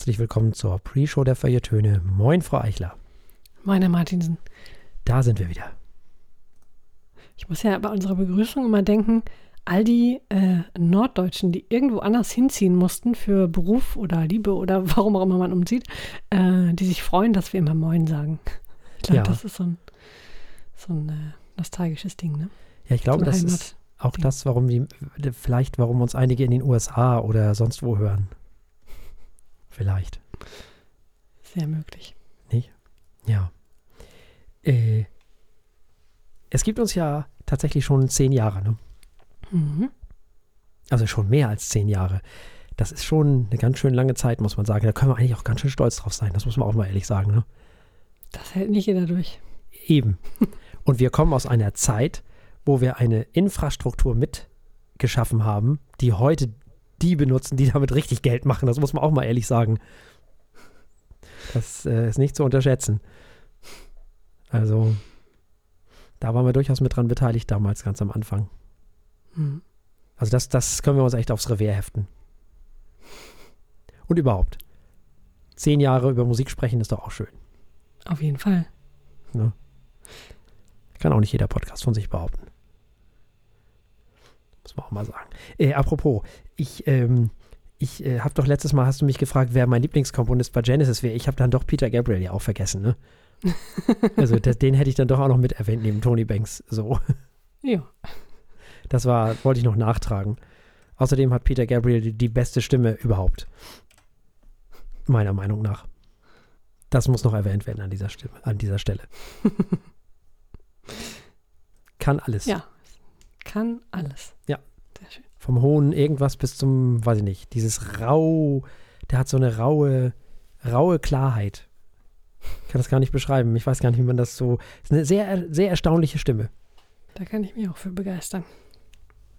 herzlich willkommen zur Pre-Show der Feiertöne. Moin, Frau Eichler. Moin, Herr Martinsen. Da sind wir wieder. Ich muss ja bei unserer Begrüßung immer denken, all die äh, Norddeutschen, die irgendwo anders hinziehen mussten für Beruf oder Liebe oder warum auch immer man umzieht, äh, die sich freuen, dass wir immer Moin sagen. Ich glaube, Ja. das ist so ein, so ein äh, nostalgisches Ding, ne? Ja, ich glaube, So das ist auch das, warum die, vielleicht, warum uns einige in den USA oder sonst wo hören. Vielleicht. Sehr möglich. Ja. Äh, es gibt uns ja tatsächlich schon zehn Jahre, ne? Mhm. Also schon mehr als zehn Jahre. Das ist schon eine ganz schön lange Zeit, muss man sagen. Da können wir eigentlich auch ganz schön stolz drauf sein. Das muss man auch mal ehrlich sagen, ne? Das hält nicht jeder durch. Eben. Und wir kommen aus einer Zeit, wo wir eine Infrastruktur mitgeschaffen haben, die heute die benutzen, die damit richtig Geld machen. Das muss man auch mal ehrlich sagen. Das äh, ist nicht zu unterschätzen. Also, da waren wir durchaus mit dran beteiligt damals, ganz am Anfang. Mhm. Also, das, das können wir uns echt aufs Revier heften. Und überhaupt. Zehn Jahre über Musik sprechen ist doch auch schön. Auf jeden Fall. Kann auch nicht jeder Podcast von sich behaupten. Muss man auch mal sagen. Äh, apropos, ich, ähm, ich äh, habe doch letztes Mal, hast du mich gefragt, wer mein Lieblingskomponist bei Genesis wäre. Ich habe dann doch Peter Gabriel ja auch vergessen, ne? Also das, den hätte ich dann doch auch noch mit erwähnt, neben Tony Banks. So, Ja. das war, wollte ich noch nachtragen. Außerdem hat Peter Gabriel die, die beste Stimme überhaupt. Meiner Meinung nach. Das muss noch erwähnt werden an dieser, Stimme, an dieser Stelle. Kann alles. Ja. Kann alles. Ja. Vom hohen irgendwas bis zum, weiß ich nicht, dieses rau, der hat so eine raue, raue Klarheit. Ich kann das gar nicht beschreiben. Ich weiß gar nicht, wie man das so. Ist eine sehr, sehr erstaunliche Stimme. Da kann ich mich auch für begeistern.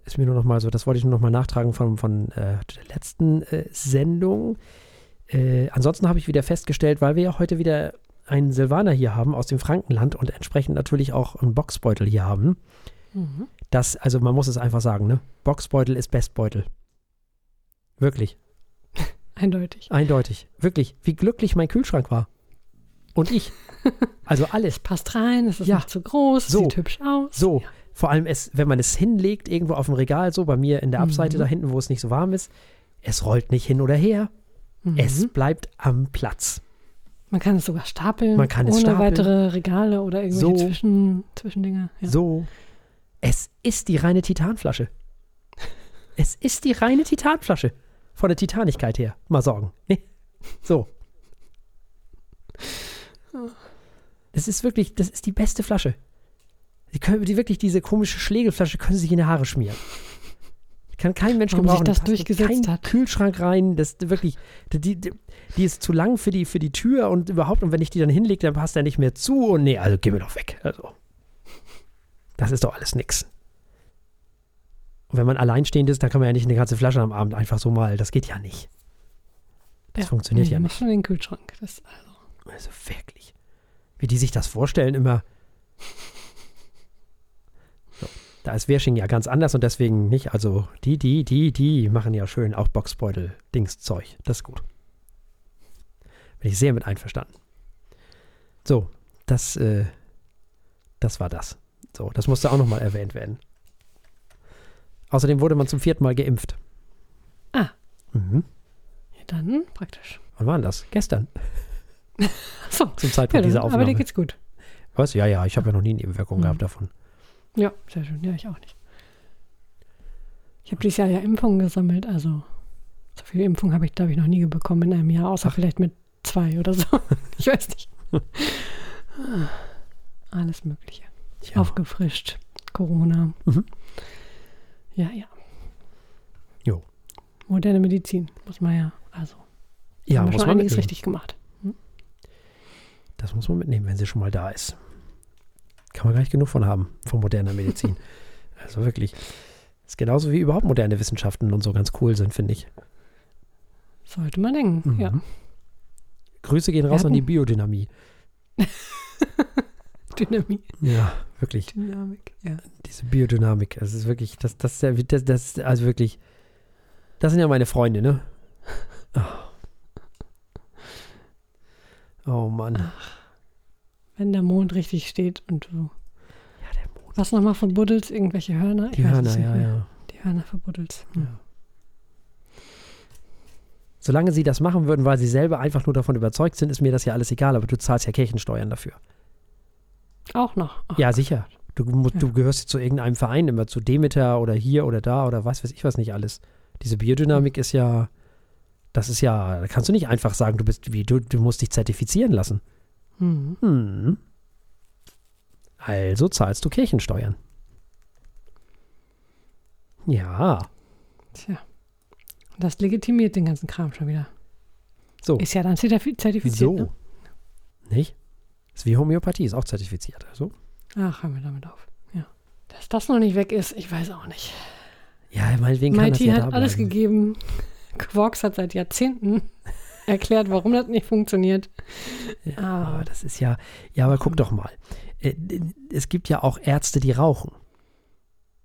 Ist mir nur noch mal so, das wollte ich nur noch mal nachtragen von, von äh, der letzten äh, Sendung. Äh, ansonsten habe ich wieder festgestellt, weil wir ja heute wieder einen Silvaner hier haben aus dem Frankenland und entsprechend natürlich auch einen Boxbeutel hier haben. Mhm. Das, also man muss es einfach sagen, ne? Boxbeutel ist Bestbeutel. Wirklich. Eindeutig. Eindeutig. Wirklich. Wie glücklich mein Kühlschrank war. Und ich. Also alles. Passt rein, es ist Ja. nicht zu groß, So. sieht hübsch aus. So. Ja. Vor allem, es, wenn man es hinlegt, irgendwo auf dem Regal, so bei mir in der Abseite Mhm. da hinten, wo es nicht so warm ist, es rollt nicht hin oder her. Mhm. Es bleibt am Platz. Man kann es sogar stapeln, Man kann es ohne stapeln. weitere Regale oder irgendwelche So. Zwischen, Zwischendinger. Ja. So. Es ist die reine Titanflasche. Es ist die reine Titanflasche. Von der Titanigkeit her. Mal sorgen. Ne? So. Das ist wirklich, das ist die beste Flasche. Die können, die wirklich, diese komische Schlägelflasche können Sie sich in die Haare schmieren. Kann kein Mensch Warum sich gebrauchen. das Da passt durchgesetzt kein hat. Kühlschrank rein. Das wirklich, die, die, die ist zu lang für die, für die Tür und überhaupt. Und wenn ich die dann hinlege, dann passt er nicht mehr zu. Und nee, also geh mir doch weg. Also. Das ist doch alles nix. Und wenn man alleinstehend ist, dann kann man ja nicht eine ganze Flasche am Abend einfach so mal. Das geht ja nicht. Das funktioniert nee, ja nicht. schon den Kühlschrank. Das, also. Also wirklich. Wie die sich das vorstellen, immer. So. Da ist Wersching ja ganz anders und deswegen nicht. Also die, die, die, die machen ja schön auch Boxbeutel-Dings-Zeug. Das ist gut. Bin ich sehr mit einverstanden. So, das, äh, das war das. So, das musste auch nochmal erwähnt werden. Außerdem wurde man zum vierten Mal geimpft. Ah. Mhm. Ja, dann praktisch. Wann war denn das? Gestern, Achso, zum ja, Zeitpunkt dieser dann, aber Aufnahme. dir geht's gut. Was? Ja, ja, ich habe ja noch nie Nebenwirkungen Mhm. gehabt davon. Ja, sehr schön. Ja, ich auch nicht. Ich habe dieses Jahr ja Impfungen gesammelt, also so viele Impfungen habe ich, glaube ich, noch nie bekommen in einem Jahr, außer Ach. vielleicht mit zwei oder so. ich weiß nicht. Alles Mögliche. Tja. Aufgefrischt. Corona. Mhm. Ja, ja. Jo. Moderne Medizin, muss man ja, also Ja, muss schon man einiges mitnehmen. richtig gemacht. Das muss man mitnehmen, wenn sie schon mal da ist. Kann man gar nicht genug von haben, von moderner Medizin. also wirklich. Ist genauso wie überhaupt moderne Wissenschaften und so ganz cool sind, finde ich. Sollte man denken, Mhm. ja. Grüße gehen raus an die Biodynamie. Dynamik. Ja, wirklich. Dynamik, ja. Diese Biodynamik. Das ist wirklich, das, das, ist ja- das, das, also wirklich, das sind ja meine Freunde, ne? Ah. Oh Mann. Wenn der Mond richtig steht und du. Ja, der Mond. Was nochmal von Buddels? Irgendwelche Hörner? Ich Die Hörner, ja, mehr. ja. Die Hörner von Buddels. Hm. Ja. Solange sie das machen würden, weil sie selber einfach nur davon überzeugt sind, ist mir das ja alles egal, aber du zahlst ja Kirchensteuern dafür. Auch noch. Ach, Ja, sicher. Du, musst, Ja. du gehörst zu irgendeinem Verein, immer zu Demeter oder hier oder da oder was weiß ich was nicht alles. Diese Biodynamik ist ja, das ist ja, da kannst du nicht einfach sagen, du bist wie, du, du musst dich zertifizieren lassen. Hm. Hm. Also zahlst du Kirchensteuern. Ja, Tja. Das legitimiert den ganzen Kram schon wieder. so. Ist ja dann zertifi- zertifiziert. Wieso? Ne? Nicht? Ist wie Homöopathie, ist auch zertifiziert. Also. Ach, hören wir damit auf. Ja. Dass das noch nicht weg ist, ich weiß auch nicht. Ja, meinetwegen kann das MIT ja hat da alles gegeben. Quarks hat seit Jahrzehnten erklärt, warum das nicht funktioniert. Ja, Ah. aber das ist ja, ja, aber guck doch mal. Äh, Es gibt ja auch Ärzte, die rauchen.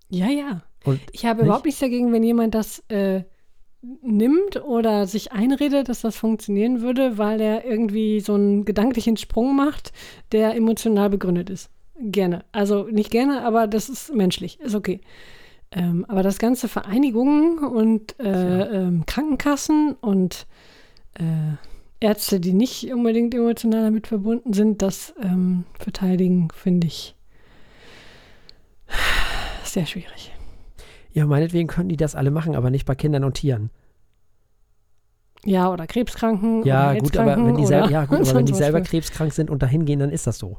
Ja, ja. Und Ich habe Nicht? überhaupt nichts dagegen, wenn jemand das äh, nimmt oder sich einredet, dass das funktionieren würde, weil er irgendwie so einen gedanklichen Sprung macht, der emotional begründet ist. Gerne. Also nicht gerne, aber das ist menschlich. Ist okay. Ähm, aber das ganze Vereinigungen und äh, ähm, Krankenkassen und äh, Ärzte, die nicht unbedingt emotional damit verbunden sind, das ähm, verteidigen, finde ich sehr schwierig. Ja, meinetwegen können die das alle machen, aber nicht bei Kindern und Tieren. Ja, oder Krebskranken. Ja, oder gut, aber wenn die oder ja, gut, aber wenn die selber krebskrank sind und dahin gehen, dann ist das so.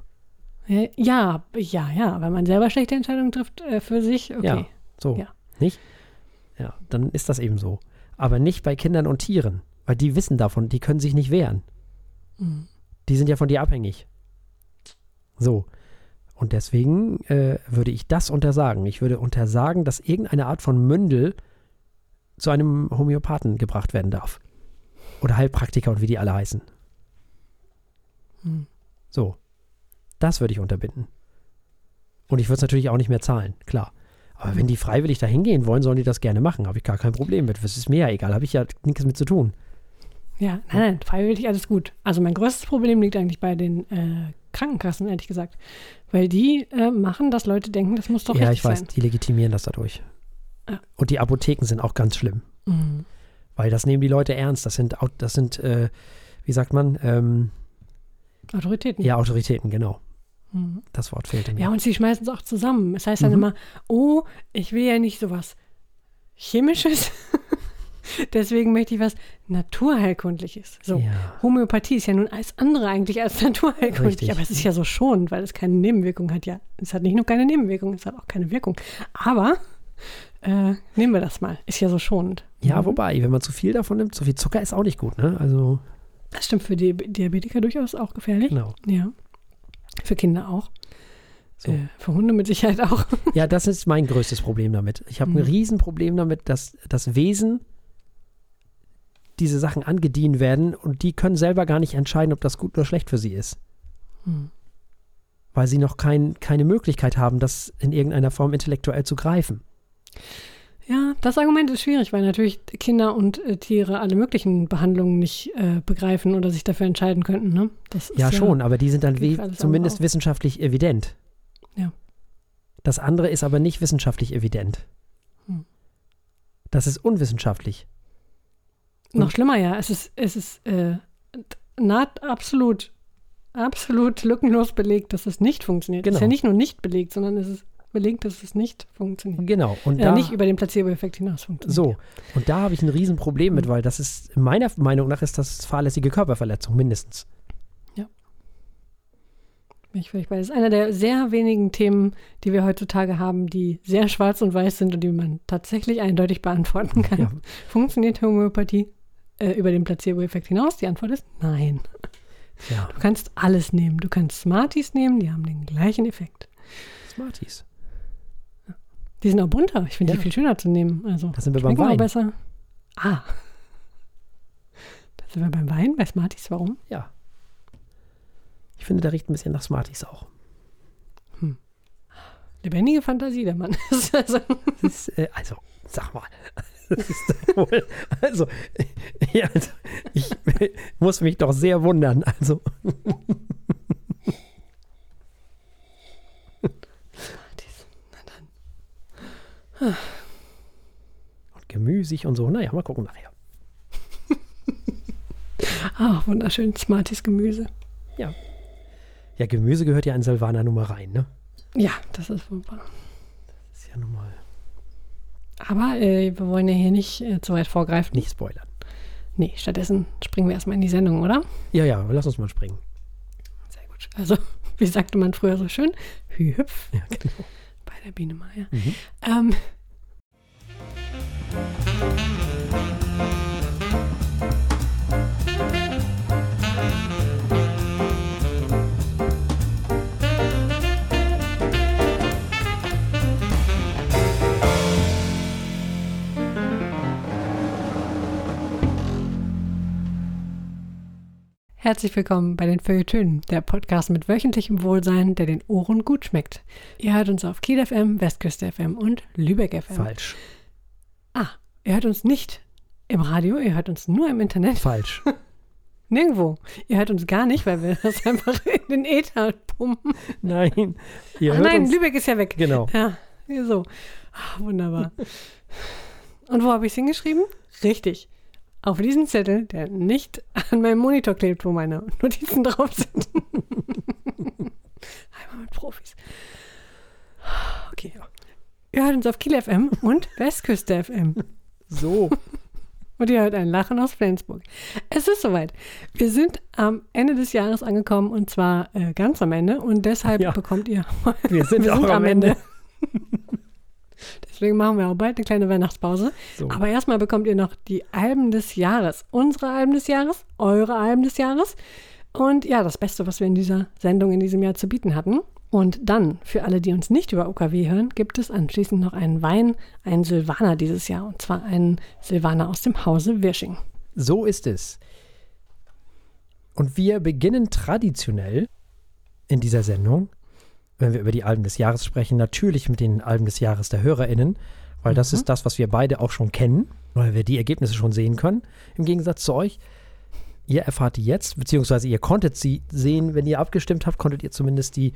Ja, ja, ja, wenn man selber schlechte Entscheidungen trifft äh, für sich, okay. Ja. So. Ja. Nicht? Ja, dann ist das eben so. Aber nicht bei Kindern und Tieren, weil die wissen davon, die können sich nicht wehren. Mhm. Die sind ja von dir abhängig. So. Und deswegen äh, würde ich das untersagen. Ich würde untersagen, dass irgendeine Art von Mündel zu einem Homöopathen gebracht werden darf. Oder Heilpraktiker und wie die alle heißen. Mhm. So. Das würde ich unterbinden. Und ich würde es natürlich auch nicht mehr zahlen, klar. Aber wenn die freiwillig dahin gehen wollen, sollen die das gerne machen. Habe ich gar kein Problem mit. Das ist mir ja egal. Habe ich ja nichts mit zu tun. Ja, nein, nein, freiwillig alles gut. Also mein größtes Problem liegt eigentlich bei den äh, Krankenkassen, ehrlich gesagt. Weil die äh, machen, dass Leute denken, das muss doch ja, richtig ich weiß, sein. die legitimieren das dadurch. Ja. Und die Apotheken sind auch ganz schlimm. Mhm. Weil das nehmen die Leute ernst. Das sind, das sind äh, wie sagt man, ähm, Autoritäten. ja, Autoritäten, genau. Mhm. Das Wort fehlte mir. Ja, und sie schmeißen es auch zusammen. Es heißt dann Mhm. immer, oh, ich will ja nicht sowas Chemisches. Deswegen möchte ich was Naturheilkundliches. So. Ja. Homöopathie ist ja nun alles andere eigentlich als naturheilkundlich, Richtig. aber es ist ja so schonend, weil es keine Nebenwirkung hat. Ja, es hat nicht nur keine Nebenwirkung, es hat auch keine Wirkung. Aber äh, nehmen wir das mal, ist ja so schonend. Ja, Mhm. wobei, wenn man zu viel davon nimmt, zu viel Zucker ist auch nicht gut, ne? Also, Das stimmt für die Diabetiker durchaus auch gefährlich. genau. Ja. Für Kinder auch. So. Äh, für Hunde mit Sicherheit auch. Ja, das ist mein größtes Problem damit. Ich habe ein Mhm. Riesenproblem damit, dass das Wesen diese Sachen angedient werden und die können selber gar nicht entscheiden, ob das gut oder schlecht für sie ist. Hm. Weil sie noch kein, keine Möglichkeit haben, das in irgendeiner Form intellektuell zu greifen. Ja, das Argument ist schwierig, weil natürlich Kinder und äh, Tiere alle möglichen Behandlungen nicht äh, begreifen oder sich dafür entscheiden könnten. Ne? Ist Ja, schon, aber die sind dann zumindest wissenschaftlich evident. Ja. Das andere ist aber nicht wissenschaftlich evident. Hm. Das ist unwissenschaftlich. Noch schlimmer, ja. Es ist, es ist äh, naht absolut, absolut lückenlos belegt, dass es nicht funktioniert. Es ist Genau. ja nicht nur nicht belegt, sondern es ist belegt, dass es nicht funktioniert. Genau. Und Ja, da, nicht über den Placebo-Effekt hinaus funktioniert. so. Und da habe ich ein Riesenproblem mit, Mhm. weil das ist, meiner Meinung nach, ist das fahrlässige Körperverletzung, mindestens. Bin ich völlig bei. Das ist einer der sehr wenigen Themen, die wir heutzutage haben, die sehr schwarz und weiß sind und die man tatsächlich eindeutig beantworten kann. Ja. Funktioniert Homöopathie äh, über den Placebo-Effekt hinaus? Die Antwort ist nein. Ja, Du kannst alles nehmen. Du kannst Smarties nehmen, die haben den gleichen Effekt. Smarties. Die sind auch bunter. Ich finde Ja. die viel schöner zu nehmen. Also Da sind wir beim Wein. besser. Ah. Da sind wir beim Wein, bei Smarties. Warum? Ja. Ich finde, der riecht ein bisschen nach Smarties auch. Lebendige Fantasie, der Mann. ist also, ist, äh, also, sag mal. Das ist wohl, also, ja, also, ich muss mich doch sehr wundern. Also, und gemüsig und so. Naja, mal gucken nachher. Ah, wunderschön. Smarties Gemüse. Ja. Ja, Gemüse gehört ja in Silvaner Nummer rein, ne? Ja, das ist wunderbar. Das ist ja nun mal Aber äh, wir wollen ja hier nicht äh, zu weit vorgreifen. nicht spoilern. Nee, stattdessen springen wir erstmal in die Sendung, oder? Ja, ja, lass uns mal springen. Sehr gut. Also, wie sagte man früher so schön? Hü hüpf Ja, genau. bei der Biene Meier. Mhm. Ähm, Herzlich willkommen bei den Feuilletönen, der Podcast mit wöchentlichem Wohlsein, der den Ohren gut schmeckt. Ihr hört uns auf Kiel FM, Westküste FM und Lübeck FM. Falsch. Ah, ihr hört uns nicht im Radio, ihr hört uns nur im Internet. Falsch. Nirgendwo. Ihr hört uns gar nicht, weil wir das einfach in den Äther pumpen. Nein. Ihr Ach hört nein, uns, Lübeck ist ja weg. Genau. Ja, so. Ah, wunderbar. Und wo habe ich es hingeschrieben? Richtig. Auf diesen Zettel, der nicht an meinem Monitor klebt, wo meine Notizen drauf sind. Einmal mit Profis. Okay. Ihr hört uns auf Kiel FM und Westküste FM. So. Und ihr hört ein Lachen aus Flensburg. Es ist soweit. Wir sind am Ende des Jahres angekommen und zwar äh, ganz am Ende und deshalb Ja. bekommt ihr. Wir sind auch am Ende. Deswegen machen wir auch bald eine kleine Weihnachtspause. So. Aber erstmal bekommt ihr noch die Alben des Jahres. Unsere Alben des Jahres, eure Alben des Jahres. Und ja, das Beste, was wir in dieser Sendung in diesem Jahr zu bieten hatten. Und dann, für alle, die uns nicht über UKW hören, gibt es anschließend noch einen Wein, einen Silvaner dieses Jahr. Und zwar einen Silvaner aus dem Hause Wirsching. So ist es. Und wir beginnen traditionell in dieser Sendung, wenn wir über die Alben des Jahres sprechen, natürlich mit den Alben des Jahres der HörerInnen, weil das ist das, was wir beide auch schon kennen, weil wir die Ergebnisse schon sehen können, im Gegensatz zu euch. Ihr erfahrt die jetzt, beziehungsweise ihr konntet sie sehen, wenn ihr abgestimmt habt, konntet ihr zumindest die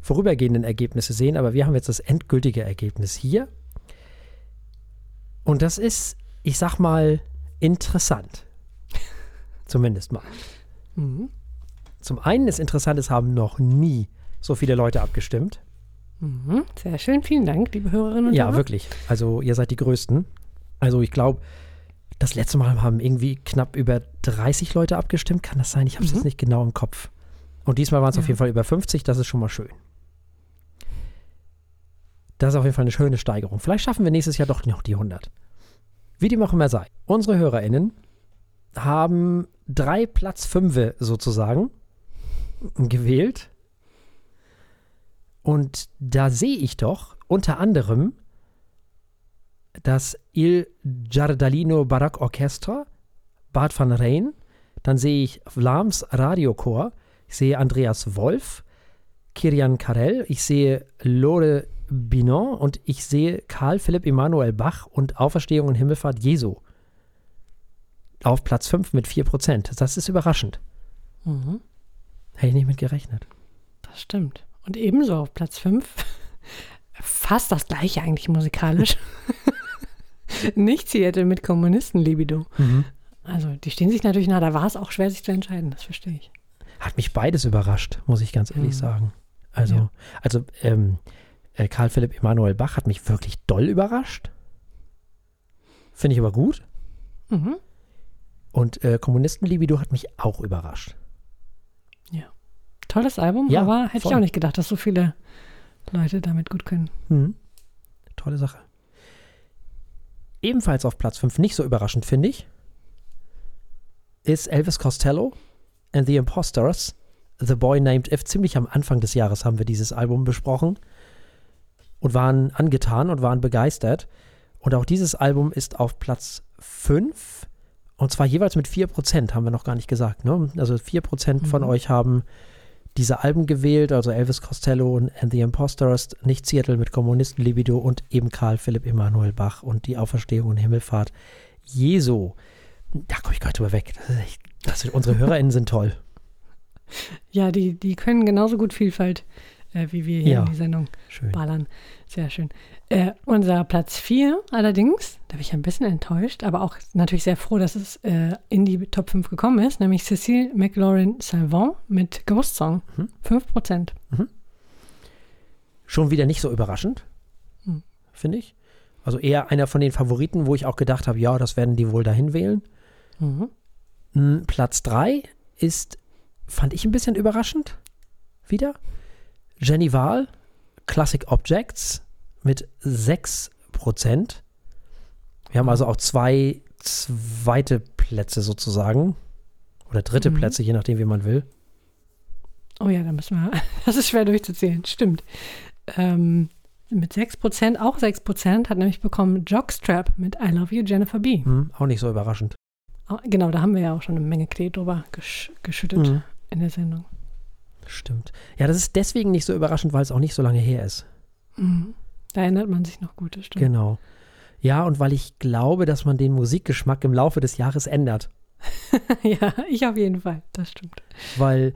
vorübergehenden Ergebnisse sehen, aber wir haben jetzt das endgültige Ergebnis hier. Und das ist, ich sag mal, interessant. Zumindest mal. Mhm. Zum einen ist interessant, es haben noch nie so viele Leute abgestimmt. Mhm. Sehr schön, vielen Dank, liebe Hörerinnen und Ja, Hörer. wirklich. Also ihr seid die Größten. Also ich glaube, das letzte Mal haben irgendwie knapp über 30 Leute abgestimmt. Kann das sein? Ich habe es Mhm. jetzt nicht genau im Kopf. Und diesmal waren es auf Ja. jeden Fall über 50. Das ist schon mal schön. Das ist auf jeden Fall eine schöne Steigerung. Vielleicht schaffen wir nächstes Jahr doch noch die 100. Wie dem auch immer sei. Unsere HörerInnen haben drei Platz Fünfe sozusagen gewählt. Und da sehe ich doch unter anderem das Il Giardalino Barock Orchestra, Bad van Rijn. Dann sehe ich Vlaams Radiochor. Ich sehe Andreas Wolf, Kirian Karel. Ich sehe Lore Binon und ich sehe Karl Philipp Emanuel Bach und Auferstehung und Himmelfahrt Jesu. Auf Platz 5 mit 4%. Das ist überraschend. Mhm. Hätte ich nicht mit gerechnet. Das stimmt. Und ebenso auf Platz 5, fast das gleiche eigentlich musikalisch. Nicht Seattle mit Kommunisten-Libido. Also, die stehen sich natürlich nah, da war es auch schwer, sich zu entscheiden, das verstehe ich. Hat mich beides überrascht, muss ich ganz ehrlich Mhm. sagen. Also, Ja. also ähm, äh, Karl Philipp Emanuel Bach hat mich wirklich doll überrascht. Finde ich aber gut. Mhm. Und äh, Kommunistenlibido hat mich auch überrascht. Tolles Album, Ja, aber hätte ich voll. auch nicht gedacht, dass so viele Leute damit gut können. Mhm. Tolle Sache. Ebenfalls auf Platz 5, nicht so überraschend, finde ich, ist Elvis Costello and the Imposters, The Boy Named If. Ziemlich am Anfang des Jahres haben wir dieses Album besprochen und waren angetan und waren begeistert. Und auch dieses Album ist auf Platz 5 und zwar jeweils mit 4%, haben wir noch gar nicht gesagt. Ne? Also 4% von Mhm. euch haben diese Alben gewählt, also Elvis Costello und And the Impostors, nicht Seattle mit Kommunistenlibido und eben Karl Philipp Emanuel Bach und die Auferstehung und Himmelfahrt Jesu. Da komme ich nicht drüber weg. Das ist echt, das ist, unsere HörerInnen sind toll. Ja, die, die können genauso gut Vielfalt äh, wie wir hier Ja. in die Sendung Schön. ballern. Sehr schön. Äh, unser Platz 4 allerdings, da bin ich ein bisschen enttäuscht, aber auch natürlich sehr froh, dass es äh, in die Top 5 gekommen ist, nämlich Cécile McLaurin Salvant mit Ghost Song. Mhm. 5%. Schon wieder nicht so überraschend, Hm. finde ich. Also eher einer von den Favoriten, wo ich auch gedacht habe, ja, das werden die wohl dahin wählen. Mhm. Mm, Platz 3 ist, fand ich ein bisschen überraschend. Wieder. Jenny Wahl, Classic Objects mit 6%. Wir haben also auch zwei zweite Plätze sozusagen. Oder dritte Mhm. Plätze, je nachdem, wie man will. Oh ja, da müssen wir, das ist schwer durchzuzählen, stimmt. Ähm, mit 6%, auch 6% hat nämlich bekommen Jockstrap mit I Love You, Jennifer B. Hm, auch nicht so überraschend. Oh, genau, da haben wir ja auch schon eine Menge Klee drüber gesch geschüttet Mhm. in der Sendung. Stimmt. Ja, das ist deswegen nicht so überraschend, weil es auch nicht so lange her ist. Mhm. Da erinnert man sich noch gut, das stimmt. Genau. Ja, und weil ich glaube, dass man den Musikgeschmack im Laufe des Jahres ändert. ja, ich auf jeden Fall, das stimmt. Weil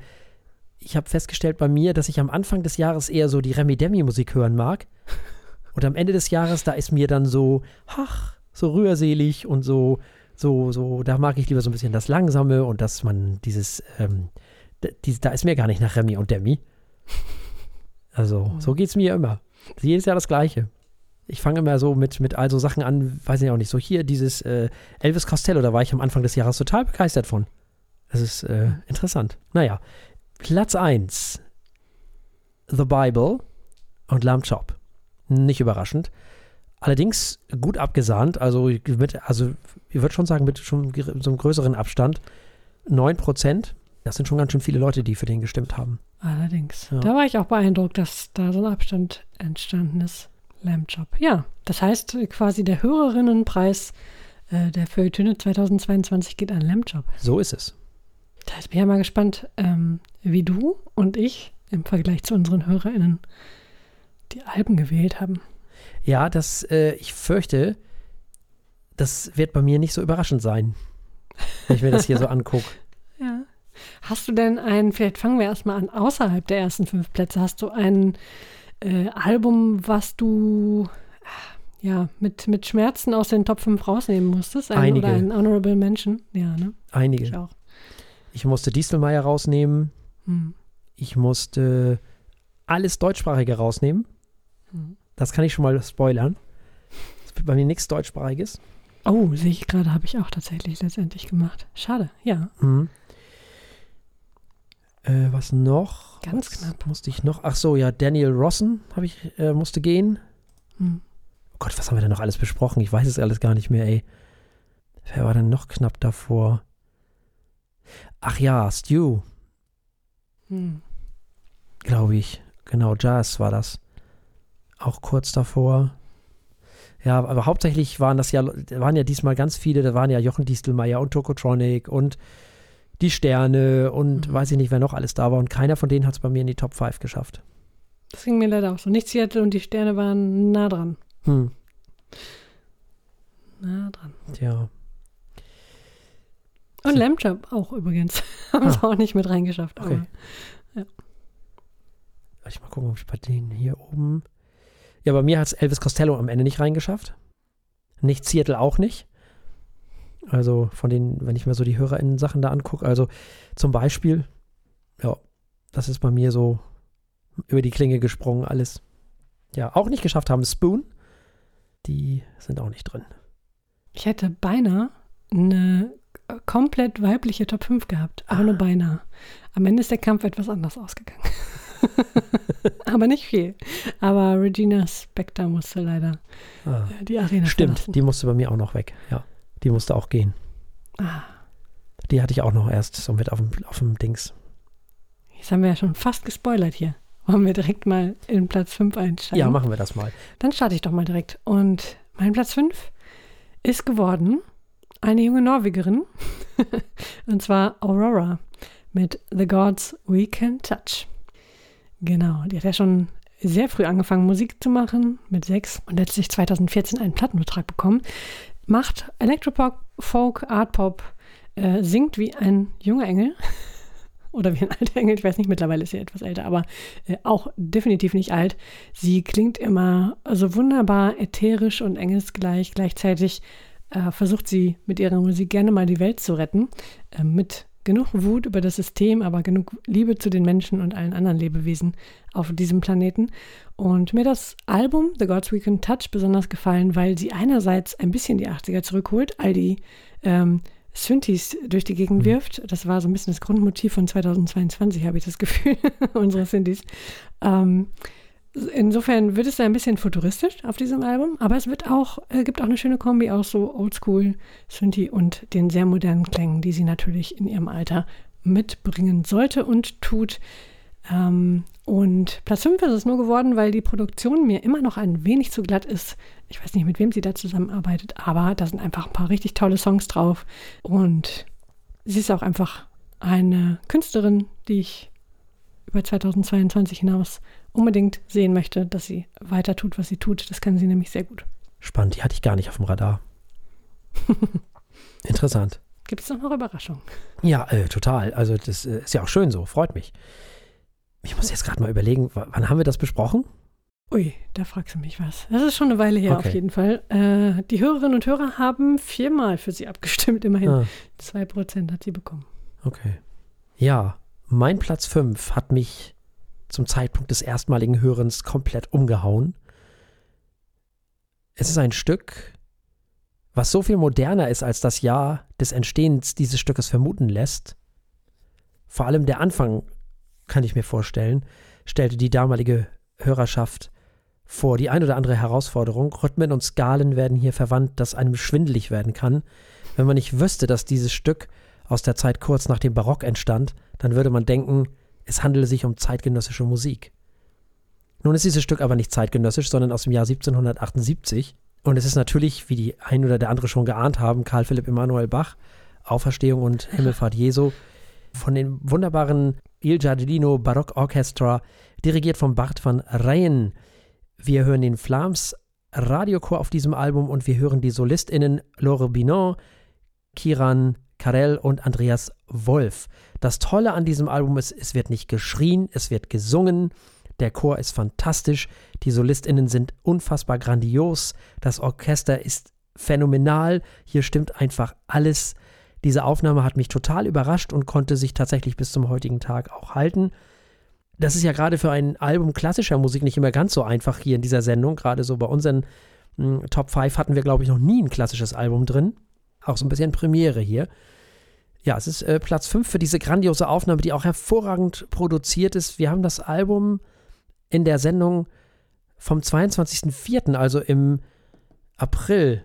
ich habe festgestellt bei mir, dass ich am Anfang des Jahres eher so die Remi Demi Musik hören mag. Und am Ende des Jahres, da ist mir dann so, ach, so rührselig und so, so, so, da mag ich lieber so ein bisschen das Langsame und dass man dieses, ähm, d- dies- da ist mir gar nicht nach Remi und Demi. Also, so geht es mir immer. Jedes Jahr das Gleiche. Ich fange immer so mit, mit all so Sachen an, weiß ich auch nicht, so hier dieses äh, Elvis Costello, da war ich am Anfang des Jahres total begeistert von. Das ist äh, interessant. Naja, Platz 1. The Bible und Lamb Chop. Nicht überraschend. Allerdings gut abgesahnt, also, mit, also ich würde schon sagen, mit schon so einem größeren Abstand. 9%. Das sind schon ganz schön viele Leute, die für den gestimmt haben. Allerdings. Ja. Da war ich auch beeindruckt, dass da so ein Abstand entstanden ist. Lamb Chop. Ja, das heißt quasi der Hörerinnenpreis äh, der Feuilletöne 2022 geht an Lamb Chop. So ist es. Da bin ich ja mal gespannt, ähm, wie du und ich im Vergleich zu unseren HörerInnen die Alben gewählt haben. Ja, das, äh, ich fürchte, das wird bei mir nicht so überraschend sein, wenn ich mir das hier so angucke. Hast du denn ein, vielleicht fangen wir erstmal an, außerhalb der ersten fünf Plätze, hast du ein äh, Album, was du ja mit, mit Schmerzen aus den Top 5 rausnehmen musstest? Ein, Einige. Oder ein Honorable Mention? Ja, ne? Ich Einige. auch. Ich musste Dieselmeier rausnehmen. Hm. Ich musste alles Deutschsprachige rausnehmen. Hm. Das kann ich schon mal spoilern. Es wird bei mir nichts Deutschsprachiges. Oh, sehe ich gerade, habe ich auch tatsächlich letztendlich gemacht. Schade, ja. Mhm. Äh, was noch? Ganz was knapp. Musste ich noch? Ach so, ja, Daniel Rossen habe ich, äh, musste gehen. Hm. Oh Gott, was haben wir denn noch alles besprochen? Ich weiß es alles gar nicht mehr, ey. Wer war denn noch knapp davor? Ach ja, Stu, Hm. glaube ich. Genau, Jazz war das. Auch kurz davor. Ja, aber hauptsächlich waren das ja, waren ja diesmal ganz viele, da waren ja Jochen Distelmeier und Tokotronic und die Sterne und Mhm. weiß ich nicht, wer noch alles da war. Und keiner von denen hat es bei mir in die Top 5 geschafft. Das ging mir leider auch so. Nicht Seattle und die Sterne waren nah dran. Hm, Nah dran. tja. Und So. Lamb Chop auch übrigens. Haben es Ah. auch nicht mit reingeschafft. Okay. Aber Warte Ich mal gucken, ob ich bei denen hier oben. Ja, bei mir hat es Elvis Costello am Ende nicht reingeschafft. Nicht Seattle auch nicht. Also von den, wenn ich mir so die HörerInnen-Sachen da angucke, also zum Beispiel, ja, das ist bei mir so über die Klinge gesprungen, alles. Ja, auch nicht geschafft haben Spoon. Die sind auch nicht drin. ich hätte beinahe eine komplett weibliche Top 5 gehabt. Aber nur beinahe. Am Ende ist der Kampf etwas anders ausgegangen. aber nicht viel. Aber Regina Spector musste leider Ah, äh, die Arena stimmt, verlassen. die musste bei mir auch noch weg. Ja, die musste auch gehen. Ah, Die hatte ich auch noch erst so mit auf dem, auf dem Dings. jetzt haben wir ja schon fast gespoilert hier. Wollen wir direkt mal in Platz 5 einsteigen? Ja, machen wir das mal. Dann starte ich doch mal direkt. Und mein Platz 5 ist geworden eine junge Norwegerin. und zwar Aurora mit The Gods We Can Touch. Genau, die hat ja schon sehr früh angefangen, Musik zu machen, mit sechs und letztlich 2014 einen Plattenvertrag bekommen. Macht Electropop, Folk, Art Pop, äh, singt wie ein junger Engel. Oder wie ein alter Engel, ich weiß nicht, mittlerweile ist sie etwas älter, aber äh, auch definitiv nicht alt. Sie klingt immer so wunderbar ätherisch und engelsgleich. Gleichzeitig äh, versucht sie mit ihrer Musik gerne mal die Welt zu retten. Äh, mit genug Wut über das System, aber genug Liebe zu den Menschen und allen anderen Lebewesen auf diesem Planeten. Und mir das Album The Gods We Can Touch besonders gefallen, weil sie einerseits ein bisschen die 80er zurückholt, all die ähm, Synthes durch die Gegend mhm. wirft. Das war so ein bisschen das Grundmotiv von 2022, habe ich das Gefühl, unsere Synthes. Ähm, insofern wird es ein bisschen futuristisch auf diesem Album, aber es wird auch, äh, gibt auch eine schöne Kombi aus so Oldschool Synthi und den sehr modernen Klängen, die sie natürlich in ihrem Alter mitbringen sollte und tut. Ähm, und Platz 5 ist es nur geworden, weil die Produktion mir immer noch ein wenig zu glatt ist. Ich weiß nicht, mit wem sie da zusammenarbeitet, aber da sind einfach ein paar richtig tolle Songs drauf. Und sie ist auch einfach eine Künstlerin, die ich über 2022 hinaus unbedingt sehen möchte, dass sie weiter tut, was sie tut. Das kann sie nämlich sehr gut. Spannend, die hatte ich gar nicht auf dem Radar. Interessant. Gibt es noch Überraschungen? Ja, äh, total. Also das äh, ist ja auch schön so, freut mich. Ich muss jetzt gerade mal überlegen, wann haben wir das besprochen? Ui, da fragst du mich was. Das ist schon eine Weile her okay. auf jeden Fall. Äh, die Hörerinnen und Hörer haben viermal für sie abgestimmt, immerhin. Ah. Zwei Prozent hat sie bekommen. Okay. Ja, mein Platz 5 hat mich zum Zeitpunkt des erstmaligen Hörens komplett umgehauen. Es ist ein Stück, was so viel moderner ist, als das Jahr des Entstehens dieses Stückes vermuten lässt. Vor allem der Anfang, kann ich mir vorstellen, stellte die damalige Hörerschaft vor die ein oder andere Herausforderung. Rhythmen und Skalen werden hier verwandt, dass einem schwindelig werden kann. Wenn man nicht wüsste, dass dieses Stück aus der Zeit kurz nach dem Barock entstand, dann würde man denken, es handele sich um zeitgenössische Musik. Nun ist dieses Stück aber nicht zeitgenössisch, sondern aus dem Jahr 1778. Und es ist natürlich, wie die ein oder der andere schon geahnt haben, Karl Philipp Emanuel Bach, Auferstehung und Himmelfahrt Jesu, von dem wunderbaren Il Giardino Barock Orchestra, dirigiert von Bart van Rijn. Wir hören den Flams Radiochor auf diesem Album und wir hören die SolistInnen Laure Binon, Kiran Karel und Andreas Wolf. Das Tolle an diesem Album ist, es wird nicht geschrien, es wird gesungen. Der Chor ist fantastisch, die SolistInnen sind unfassbar grandios, das Orchester ist phänomenal, hier stimmt einfach alles. Diese Aufnahme hat mich total überrascht und konnte sich tatsächlich bis zum heutigen Tag auch halten. Das ist ja gerade für ein Album klassischer Musik nicht immer ganz so einfach hier in dieser Sendung. Gerade so bei unseren mh, hm, Top 5 hatten wir, glaube ich, noch nie ein klassisches Album drin. Auch so ein bisschen Premiere hier. Ja, es ist äh, Platz 5 für diese grandiose Aufnahme, die auch hervorragend produziert ist. Wir haben das Album in der Sendung vom 22.04., also im April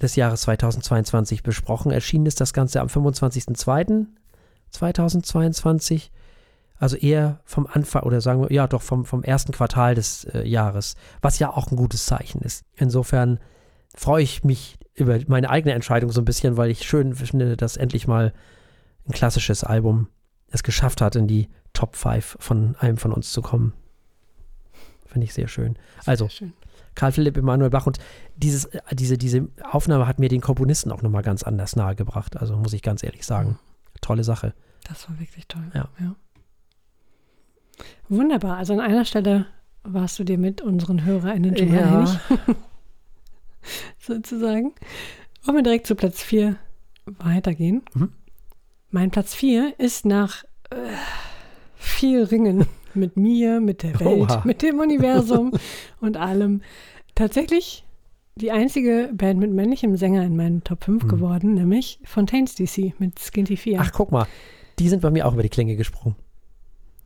des Jahres 2022 besprochen. Erschienen ist das Ganze am 25.02.2022. Also eher vom Anfang oder sagen wir, ja doch vom, vom ersten Quartal des äh, Jahres, was ja auch ein gutes Zeichen ist. Insofern freue ich mich über meine eigene Entscheidung so ein bisschen, weil ich schön finde, dass endlich mal ein klassisches Album es geschafft hat, in die Top 5 von einem von uns zu kommen. Finde ich sehr schön. Also, sehr schön. Karl Philipp Emanuel Bach und dieses, äh, diese, diese Aufnahme hat mir den Komponisten auch nochmal ganz anders nahegebracht. Also, muss ich ganz ehrlich sagen. Mhm. Tolle Sache. Das war wirklich toll. Ja. ja. Wunderbar. Also, an einer Stelle warst du dir mit unseren HörerInnen schon ja. einig. sozusagen. Wollen wir direkt zu Platz 4 weitergehen? Mhm. Mein Platz 4 ist nach äh, viel Ringen mit mir, mit der Welt, Oha. mit dem Universum und allem tatsächlich die einzige Band mit männlichem Sänger in meinen Top 5 mhm. geworden, nämlich Fontaines DC mit Skinty 4. Ach, guck mal, die sind bei mir auch über die Klinge gesprungen.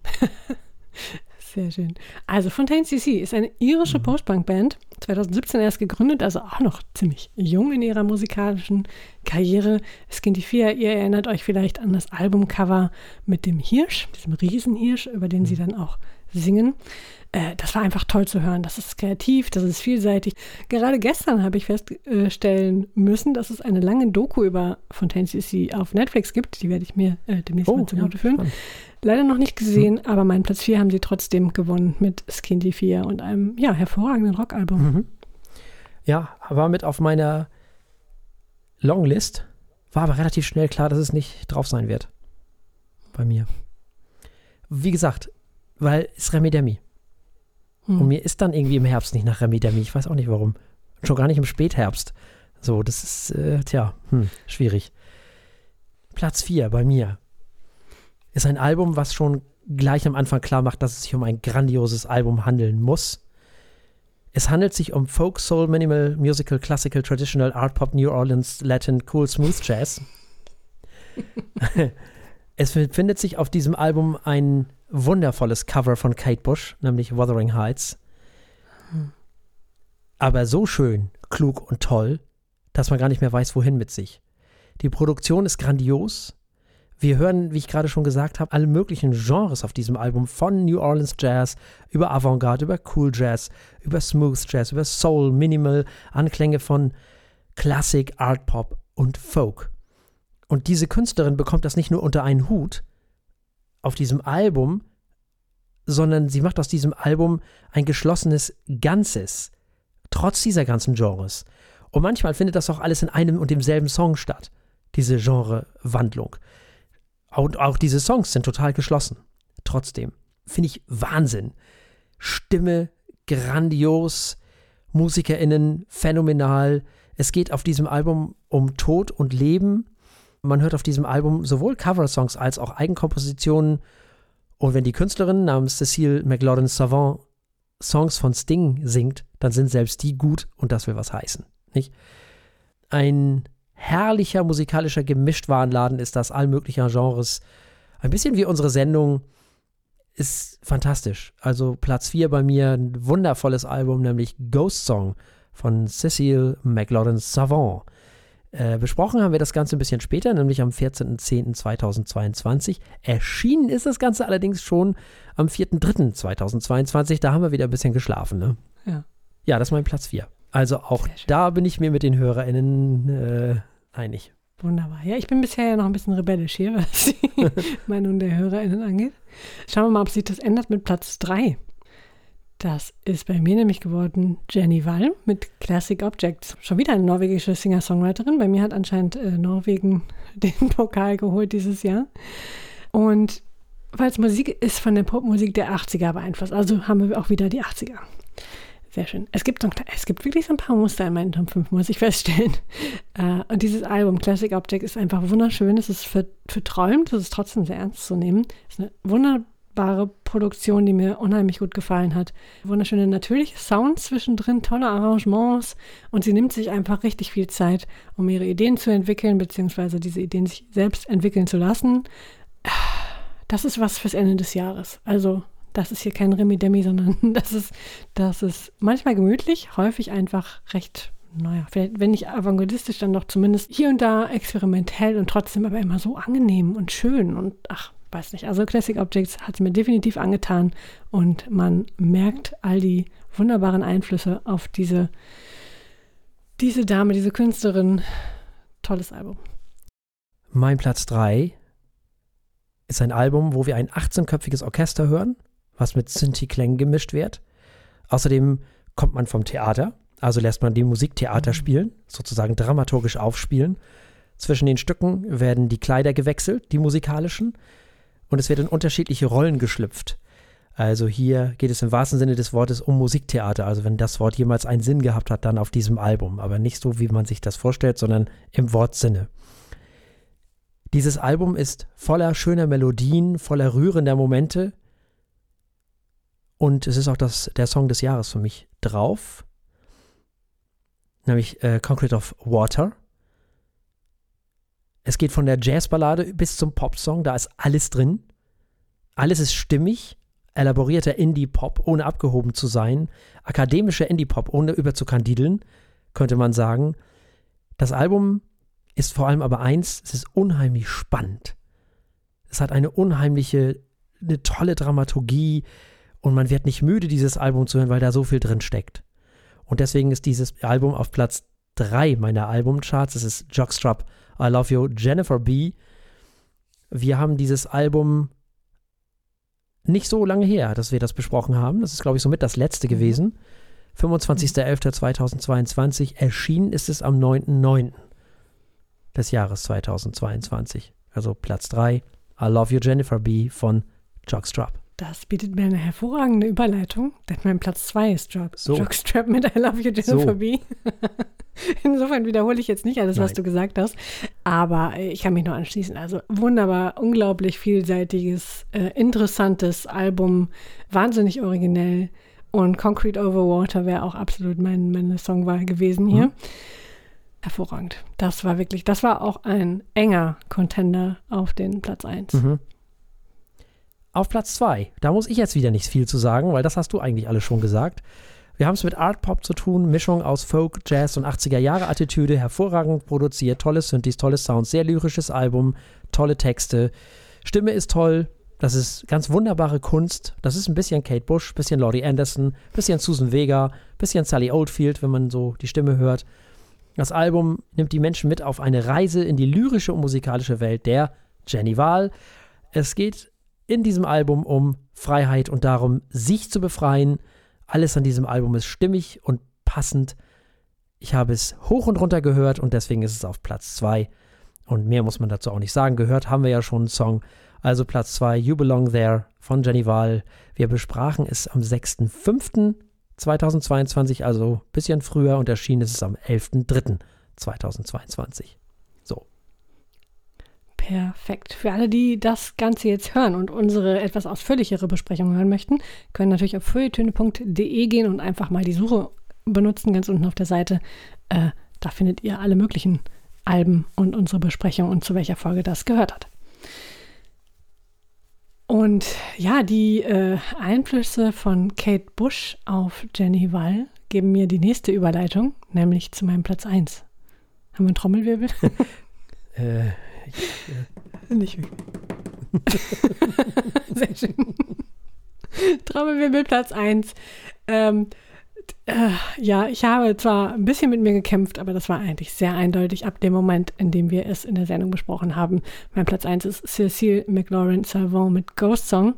Sehr schön. Also Fontaine CC ist eine irische mhm. Postpunk-Band, 2017 erst gegründet, also auch noch ziemlich jung in ihrer musikalischen Karriere. Skinty 4, ihr erinnert euch vielleicht an das Albumcover mit dem Hirsch, diesem Riesenhirsch, über den sie dann auch singen. Äh, das war einfach toll zu hören. Das ist kreativ, das ist vielseitig. Gerade gestern habe ich feststellen müssen, dass es eine lange Doku über Fontaine CC auf Netflix gibt. Die werde ich mir äh, demnächst Oh, mal zu ja, Note führen. spannend. Leider noch nicht gesehen, aber meinen Platz 4 haben sie trotzdem gewonnen mit Skinty 4 und einem ja, hervorragenden Rockalbum. Mhm. Ja, war mit auf meiner Longlist, war aber relativ schnell klar, dass es nicht drauf sein wird. Bei mir. Wie gesagt, weil es Remi Demi. Hm. Und mir ist dann irgendwie im Herbst nicht nach Remi Demi. Ich weiß auch nicht warum. Schon gar nicht im Spätherbst. So, das ist, äh, tja, hm, schwierig. Platz 4 bei mir ist ein Album, was schon gleich am Anfang klar macht, dass es sich um ein grandioses Album handeln muss. Es handelt sich um Folk, Soul, Minimal, Musical, Classical, Traditional, Art Pop, New Orleans, Latin, Cool, Smooth Jazz. es findet sich auf diesem Album ein wundervolles Cover von Kate Bush, nämlich Wuthering Heights. Aber so schön, klug und toll, dass man gar nicht mehr weiß, wohin mit sich. Die Produktion ist grandios. Wir hören, wie ich gerade schon gesagt habe, alle möglichen Genres auf diesem Album, von New Orleans Jazz über Avantgarde, über Cool Jazz, über Smooth Jazz, über Soul, Minimal, Anklänge von Classic, Art Pop und Folk. Und diese Künstlerin bekommt das nicht nur unter einen Hut auf diesem Album, sondern sie macht aus diesem Album ein geschlossenes Ganzes, trotz dieser ganzen Genres. Und manchmal findet das auch alles in einem und demselben Song statt, diese Genrewandlung. Und auch diese Songs sind total geschlossen. Trotzdem. Finde ich Wahnsinn. Stimme grandios, MusikerInnen phänomenal. Es geht auf diesem Album um Tod und Leben. Man hört auf diesem Album sowohl Coversongs als auch Eigenkompositionen. Und wenn die Künstlerin namens Cecile McLaurin Savant Songs von Sting singt, dann sind selbst die gut und das will was heißen. Nicht? Ein herrlicher musikalischer Gemischtwarenladen ist das all möglicher Genres. Ein bisschen wie unsere Sendung ist fantastisch. Also Platz 4 bei mir, ein wundervolles Album, nämlich Ghost Song von Cecile McLaurin Savant. Äh, besprochen haben wir das Ganze ein bisschen später, nämlich am 14.10.2022. Erschienen ist das Ganze allerdings schon am 4.3.2022. Da haben wir wieder ein bisschen geschlafen. Ne? Ja. Ja, das ist mein Platz 4. Also auch da bin ich mir mit den HörerInnen äh, einig. Wunderbar. Ja, ich bin bisher ja noch ein bisschen rebellisch hier, was die Meinung der HörerInnen angeht. Schauen wir mal, ob sich das ändert mit Platz 3. Das ist bei mir nämlich geworden Jenny Wall mit Classic Objects. Schon wieder eine norwegische Singer-Songwriterin. Bei mir hat anscheinend äh, Norwegen den Pokal geholt dieses Jahr. Und weil es Musik ist von der Popmusik der 80er beeinflusst. Also haben wir auch wieder die 80er. Sehr schön. Es gibt, so ein, es gibt wirklich so ein paar Muster in meinen Top 5, muss ich feststellen. Äh, und dieses Album Classic Object ist einfach wunderschön. Es ist ver, verträumt, es ist trotzdem sehr ernst zu nehmen. Es ist eine wunderbare Produktion, die mir unheimlich gut gefallen hat. Wunderschöne natürliche Sounds zwischendrin, tolle Arrangements und sie nimmt sich einfach richtig viel Zeit, um ihre Ideen zu entwickeln, beziehungsweise diese Ideen sich selbst entwickeln zu lassen. Das ist was fürs Ende des Jahres. Also das ist hier kein Remi-Demi, sondern das ist, das ist manchmal gemütlich, häufig einfach recht, naja, vielleicht, wenn nicht avantgardistisch, dann doch zumindest hier und da experimentell und trotzdem aber immer so angenehm und schön und ach, weiß nicht. Also Classic Objects hat es mir definitiv angetan und man merkt all die wunderbaren Einflüsse auf diese, diese Dame, diese Künstlerin. Tolles Album. Mein Platz 3 ist ein Album, wo wir ein 18-köpfiges Orchester hören, was mit Synthi-Klängen gemischt wird. Außerdem kommt man vom Theater, also lässt man die Musiktheater spielen, sozusagen dramaturgisch aufspielen. Zwischen den Stücken werden die Kleider gewechselt, die musikalischen, und es wird in unterschiedliche Rollen geschlüpft. Also hier geht es im wahrsten Sinne des Wortes um Musiktheater. Also wenn das Wort jemals einen Sinn gehabt hat, dann auf diesem Album. Aber nicht so, wie man sich das vorstellt, sondern im Wortsinne. Dieses Album ist voller schöner Melodien, voller rührender Momente. Und es ist auch das, der Song des Jahres für mich drauf. Nämlich äh, Concrete of Water. Es geht von der Jazzballade bis zum Popsong, da ist alles drin. Alles ist stimmig, elaborierter Indie-Pop, ohne abgehoben zu sein, akademischer Indie-Pop, ohne überzukandideln, könnte man sagen. Das Album ist vor allem aber eins, es ist unheimlich spannend. Es hat eine unheimliche, eine tolle Dramaturgie und man wird nicht müde, dieses Album zu hören, weil da so viel drin steckt. Und deswegen ist dieses Album auf Platz 3 meiner Albumcharts. Es ist Jockstrap I Love You, Jennifer B. Wir haben dieses Album nicht so lange her, dass wir das besprochen haben. Das ist, glaube ich, somit das letzte mhm. gewesen. 25.11.2022. Erschienen ist es am 9.9. des Jahres 2022. Also Platz 3. I Love You Jennifer B. von Jockstrap. Das bietet mir eine hervorragende Überleitung, denn mein Platz 2 ist Jog so. Jockstrap mit I Love You Jennifer so. B. Insofern wiederhole ich jetzt nicht alles, Nein. was du gesagt hast, aber ich kann mich nur anschließen. Also wunderbar, unglaublich vielseitiges, äh, interessantes Album, wahnsinnig originell und Concrete Over Water wäre auch absolut mein, meine Songwahl gewesen hier. Mhm. Hervorragend. Das war wirklich, das war auch ein enger Contender auf den Platz 1. Mhm. Auf Platz 2, da muss ich jetzt wieder nicht viel zu sagen, weil das hast du eigentlich alles schon gesagt. Wir haben es mit Art Pop zu tun, Mischung aus Folk, Jazz und 80er Jahre Attitüde, hervorragend produziert, tolle Synthes, tolle Sounds, sehr lyrisches Album, tolle Texte. Stimme ist toll, das ist ganz wunderbare Kunst. Das ist ein bisschen Kate Bush, bisschen Laurie Anderson, bisschen Susan Vega, bisschen Sally Oldfield, wenn man so die Stimme hört. Das Album nimmt die Menschen mit auf eine Reise in die lyrische und musikalische Welt der Jenny Wahl. Es geht in diesem Album um Freiheit und darum, sich zu befreien. Alles an diesem Album ist stimmig und passend. Ich habe es hoch und runter gehört und deswegen ist es auf Platz 2. Und mehr muss man dazu auch nicht sagen. Gehört haben wir ja schon einen Song. Also Platz 2, You Belong There von Jenny Wahl. Wir besprachen es am 6.5.2022, also ein bisschen früher und erschienen ist es am 11.3.2022. Perfekt. Für alle, die das Ganze jetzt hören und unsere etwas ausführlichere Besprechung hören möchten, können natürlich auf feuilletöne.de gehen und einfach mal die Suche benutzen, ganz unten auf der Seite. Äh, da findet ihr alle möglichen Alben und unsere Besprechung und zu welcher Folge das gehört hat. Und ja, die äh, Einflüsse von Kate Bush auf Jenny Wall geben mir die nächste Überleitung, nämlich zu meinem Platz 1. Haben wir einen Trommelwirbel? äh, ja. Nicht Sehr schön. Trommelwirbel Platz 1. Ähm, äh, ja, ich habe zwar ein bisschen mit mir gekämpft, aber das war eigentlich sehr eindeutig ab dem Moment, in dem wir es in der Sendung besprochen haben. Mein Platz 1 ist Cecile McLaurin Salvant mit Ghost Song.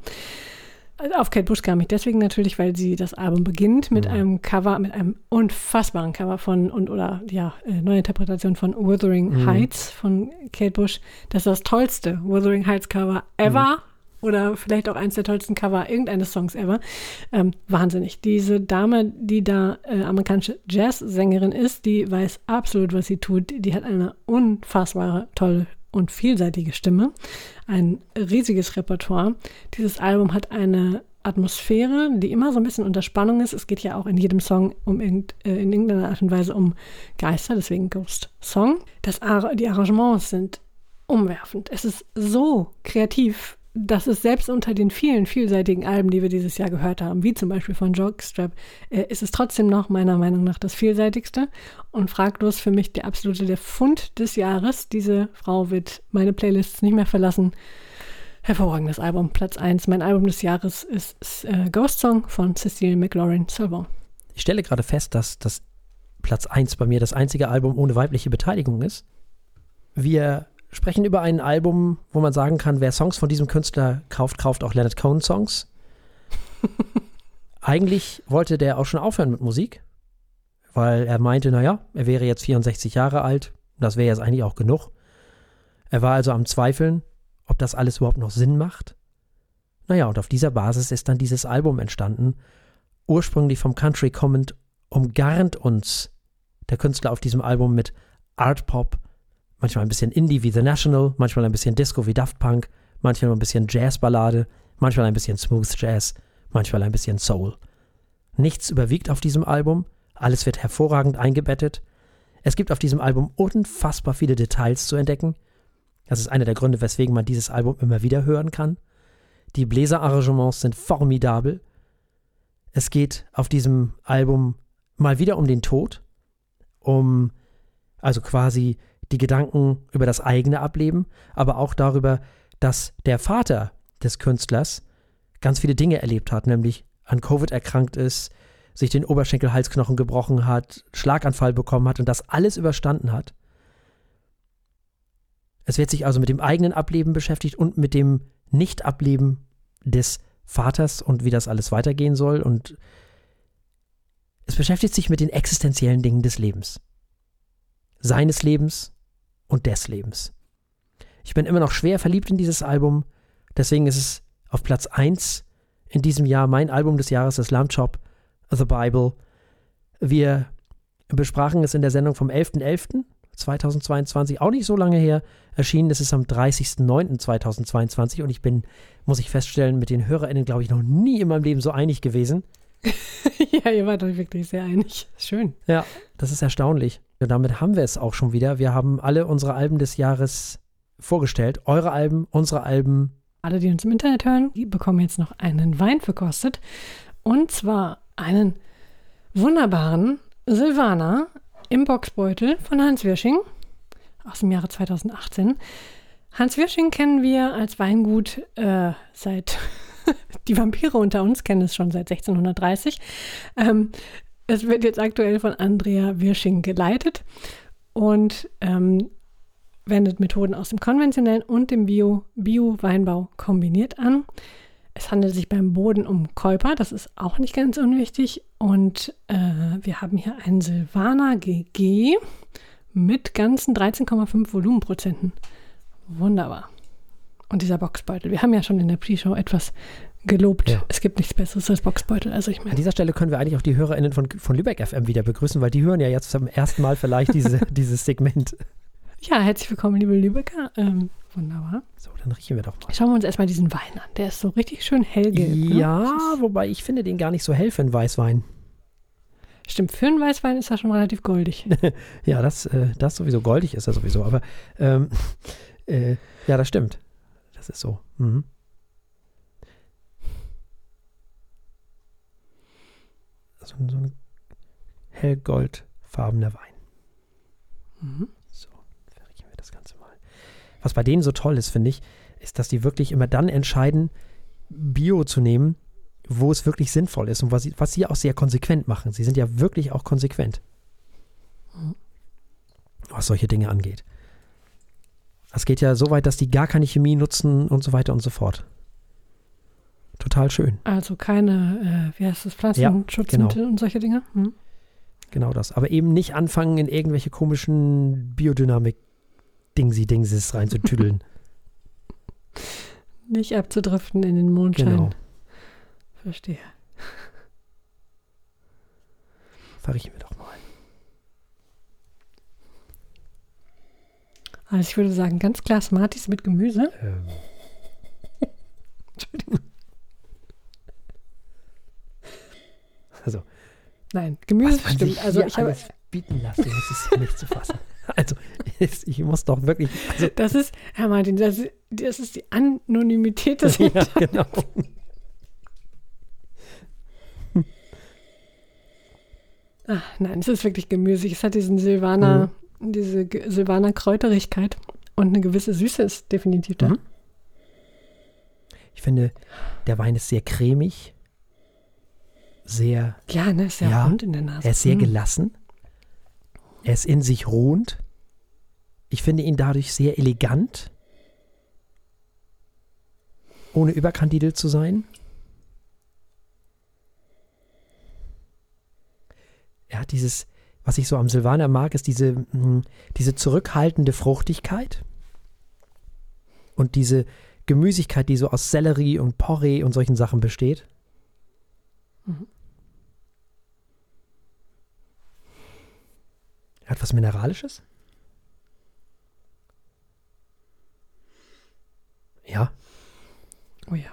Auf Kate Bush kam ich deswegen natürlich, weil sie das Album beginnt mit mhm. einem Cover, mit einem unfassbaren Cover von und oder ja, äh, neue Interpretation von Wuthering mhm. Heights von Kate Bush. Das ist das tollste Wuthering Heights Cover ever. Mhm. Oder vielleicht auch eins der tollsten Cover irgendeines Songs ever. Ähm, wahnsinnig. Diese Dame, die da äh, amerikanische Jazz-Sängerin ist, die weiß absolut, was sie tut. Die hat eine unfassbare, tolle und vielseitige Stimme, ein riesiges Repertoire. Dieses Album hat eine Atmosphäre, die immer so ein bisschen unter Spannung ist. Es geht ja auch in jedem Song um irgend, äh, in irgendeiner Art und Weise um Geister, deswegen Ghost Song. Das, die Arrangements sind umwerfend. Es ist so kreativ das ist selbst unter den vielen vielseitigen Alben, die wir dieses Jahr gehört haben, wie zum Beispiel von Jockstrap, äh, ist es trotzdem noch meiner Meinung nach das vielseitigste und fraglos für mich der absolute der Fund des Jahres. Diese Frau wird meine Playlists nicht mehr verlassen. Hervorragendes Album, Platz 1. Mein Album des Jahres ist äh, Ghost Song von Cecile McLaurin Salvant. Ich stelle gerade fest, dass das Platz 1 bei mir das einzige Album ohne weibliche Beteiligung ist. Wir sprechen über ein Album, wo man sagen kann, wer Songs von diesem Künstler kauft, kauft auch Leonard Cohen Songs. Eigentlich wollte der auch schon aufhören mit Musik, weil er meinte, naja, er wäre jetzt 64 Jahre alt, das wäre jetzt eigentlich auch genug. Er war also am Zweifeln, ob das alles überhaupt noch Sinn macht. Naja, und auf dieser Basis ist dann dieses Album entstanden, ursprünglich vom Country kommend, umgarnt uns der Künstler auf diesem Album mit Art Pop, manchmal ein bisschen Indie wie The National, manchmal ein bisschen Disco wie Daft Punk, manchmal ein bisschen Jazzballade, manchmal ein bisschen Smooth Jazz, manchmal ein bisschen Soul. Nichts überwiegt auf diesem Album, alles wird hervorragend eingebettet. Es gibt auf diesem Album unfassbar viele Details zu entdecken. Das ist einer der Gründe, weswegen man dieses Album immer wieder hören kann. Die Bläserarrangements sind formidabel. Es geht auf diesem Album mal wieder um den Tod, um also quasi die Gedanken über das eigene Ableben, aber auch darüber, dass der Vater des Künstlers ganz viele Dinge erlebt hat, nämlich an Covid erkrankt ist, sich den Oberschenkel-Halsknochen gebrochen hat, Schlaganfall bekommen hat und das alles überstanden hat. Es wird sich also mit dem eigenen Ableben beschäftigt und mit dem Nicht-Ableben des Vaters und wie das alles weitergehen soll. Und es beschäftigt sich mit den existenziellen Dingen des Lebens. Seines Lebens und des Lebens. Ich bin immer noch schwer verliebt in dieses Album, deswegen ist es auf Platz 1 in diesem Jahr mein Album des Jahres, das Lamb Chop, The Bible. Wir besprachen es in der Sendung vom 11.11.2022, auch nicht so lange her. Erschienen ist es am 30.09.2022 und ich bin, muss ich feststellen, mit den HörerInnen, glaube ich, noch nie in meinem Leben so einig gewesen. ja, ihr wart euch wirklich sehr einig. Schön. Ja, das ist erstaunlich. Und damit haben wir es auch schon wieder. Wir haben alle unsere Alben des Jahres vorgestellt. Eure Alben, unsere Alben. Alle, die uns im Internet hören, die bekommen jetzt noch einen Wein verkostet. Und zwar einen wunderbaren Silvaner im Boxbeutel von Hans Wirsching aus dem Jahre 2018. Hans Wirsching kennen wir als Weingut äh, seit die Vampire unter uns kennen es schon seit 1630. Ähm, es wird jetzt aktuell von Andrea Wirsching geleitet und ähm, wendet Methoden aus dem konventionellen und dem Bio-Weinbau Bio kombiniert an. Es handelt sich beim Boden um Käuper, das ist auch nicht ganz unwichtig. Und äh, wir haben hier einen Silvaner GG mit ganzen 13,5 Volumenprozenten. Wunderbar. Und dieser Boxbeutel. Wir haben ja schon in der Pre-Show etwas gelobt. Ja. Es gibt nichts Besseres als Boxbeutel. Also ich meine. An dieser Stelle können wir eigentlich auch die HörerInnen von, von Lübeck FM wieder begrüßen, weil die hören ja jetzt zum ersten Mal vielleicht diese, dieses Segment. Ja, herzlich willkommen, liebe Lübecker. Ähm, wunderbar. So, dann riechen wir doch mal. Schauen wir uns erstmal diesen Wein an. Der ist so richtig schön hellgelb. Ne? Ja, ne? wobei ich finde den gar nicht so hell für einen Weißwein. Stimmt, für einen Weißwein ist er schon relativ goldig. ja, das, äh, das sowieso goldig ist er sowieso. Aber ähm, äh, ja, das stimmt. Das ist so. Mhm. So, so ein hellgoldfarbener Wein. Mhm. Was bei denen so toll ist, finde ich, ist, dass die wirklich immer dann entscheiden, Bio zu nehmen, wo es wirklich sinnvoll ist und was sie, was sie auch sehr konsequent machen. Sie sind ja wirklich auch konsequent, mhm. was solche Dinge angeht. Es geht ja so weit, dass die gar keine Chemie nutzen und so weiter und so fort. Total schön. Also keine, äh, wie heißt das, Pflanzenschutzmittel ja, genau. und solche Dinge? Hm. Genau das. Aber eben nicht anfangen, in irgendwelche komischen Biodynamik Dingsi-Dingsis reinzutüdeln. Nicht abzudriften in den Mondschein. Genau. Verstehe. Verriechen wir doch mal. Also ich würde sagen, ganz klar Smarties mit Gemüse. Ähm. Entschuldigung. Also. Nein, Gemüse stimmt. Also ich habe bieten lassen, das ist nicht zu fassen. Also, ich muss doch wirklich. Also das ist, Herr Martin, das, das ist die Anonymität des Ja, genau. Ach, nein, es ist wirklich gemüsig. Es hat diesen Silvaner, mhm. diese Silvaner Kräuterigkeit und eine gewisse Süße ist definitiv da. Mhm. Ich finde, der Wein ist sehr cremig, sehr. Ja, ne, sehr ja, rund in der Nase. Er ist sehr mhm. gelassen. Er ist in sich ruhend. Ich finde ihn dadurch sehr elegant, ohne überkandidelt zu sein. Er hat dieses, was ich so am Silvaner mag, ist diese, mh, hm, diese zurückhaltende Fruchtigkeit und diese Gemüsigkeit, die so aus Sellerie und Porree und solchen Sachen besteht. Mhm. Hat was Mineralisches? Ja. Oh ja.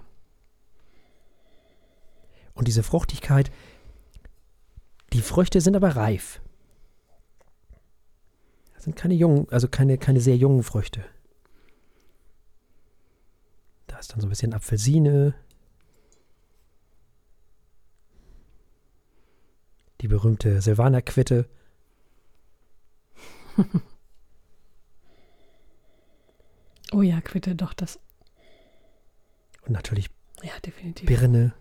Und diese Fruchtigkeit, die Früchte sind aber reif. Das sind keine jungen, also keine, keine sehr jungen Früchte. Da ist dann so ein bisschen Apfelsine. Die berühmte Silvaner-Quitte. Oh ja, Quitte, doch, das. Und natürlich Ja, definitiv. Birne.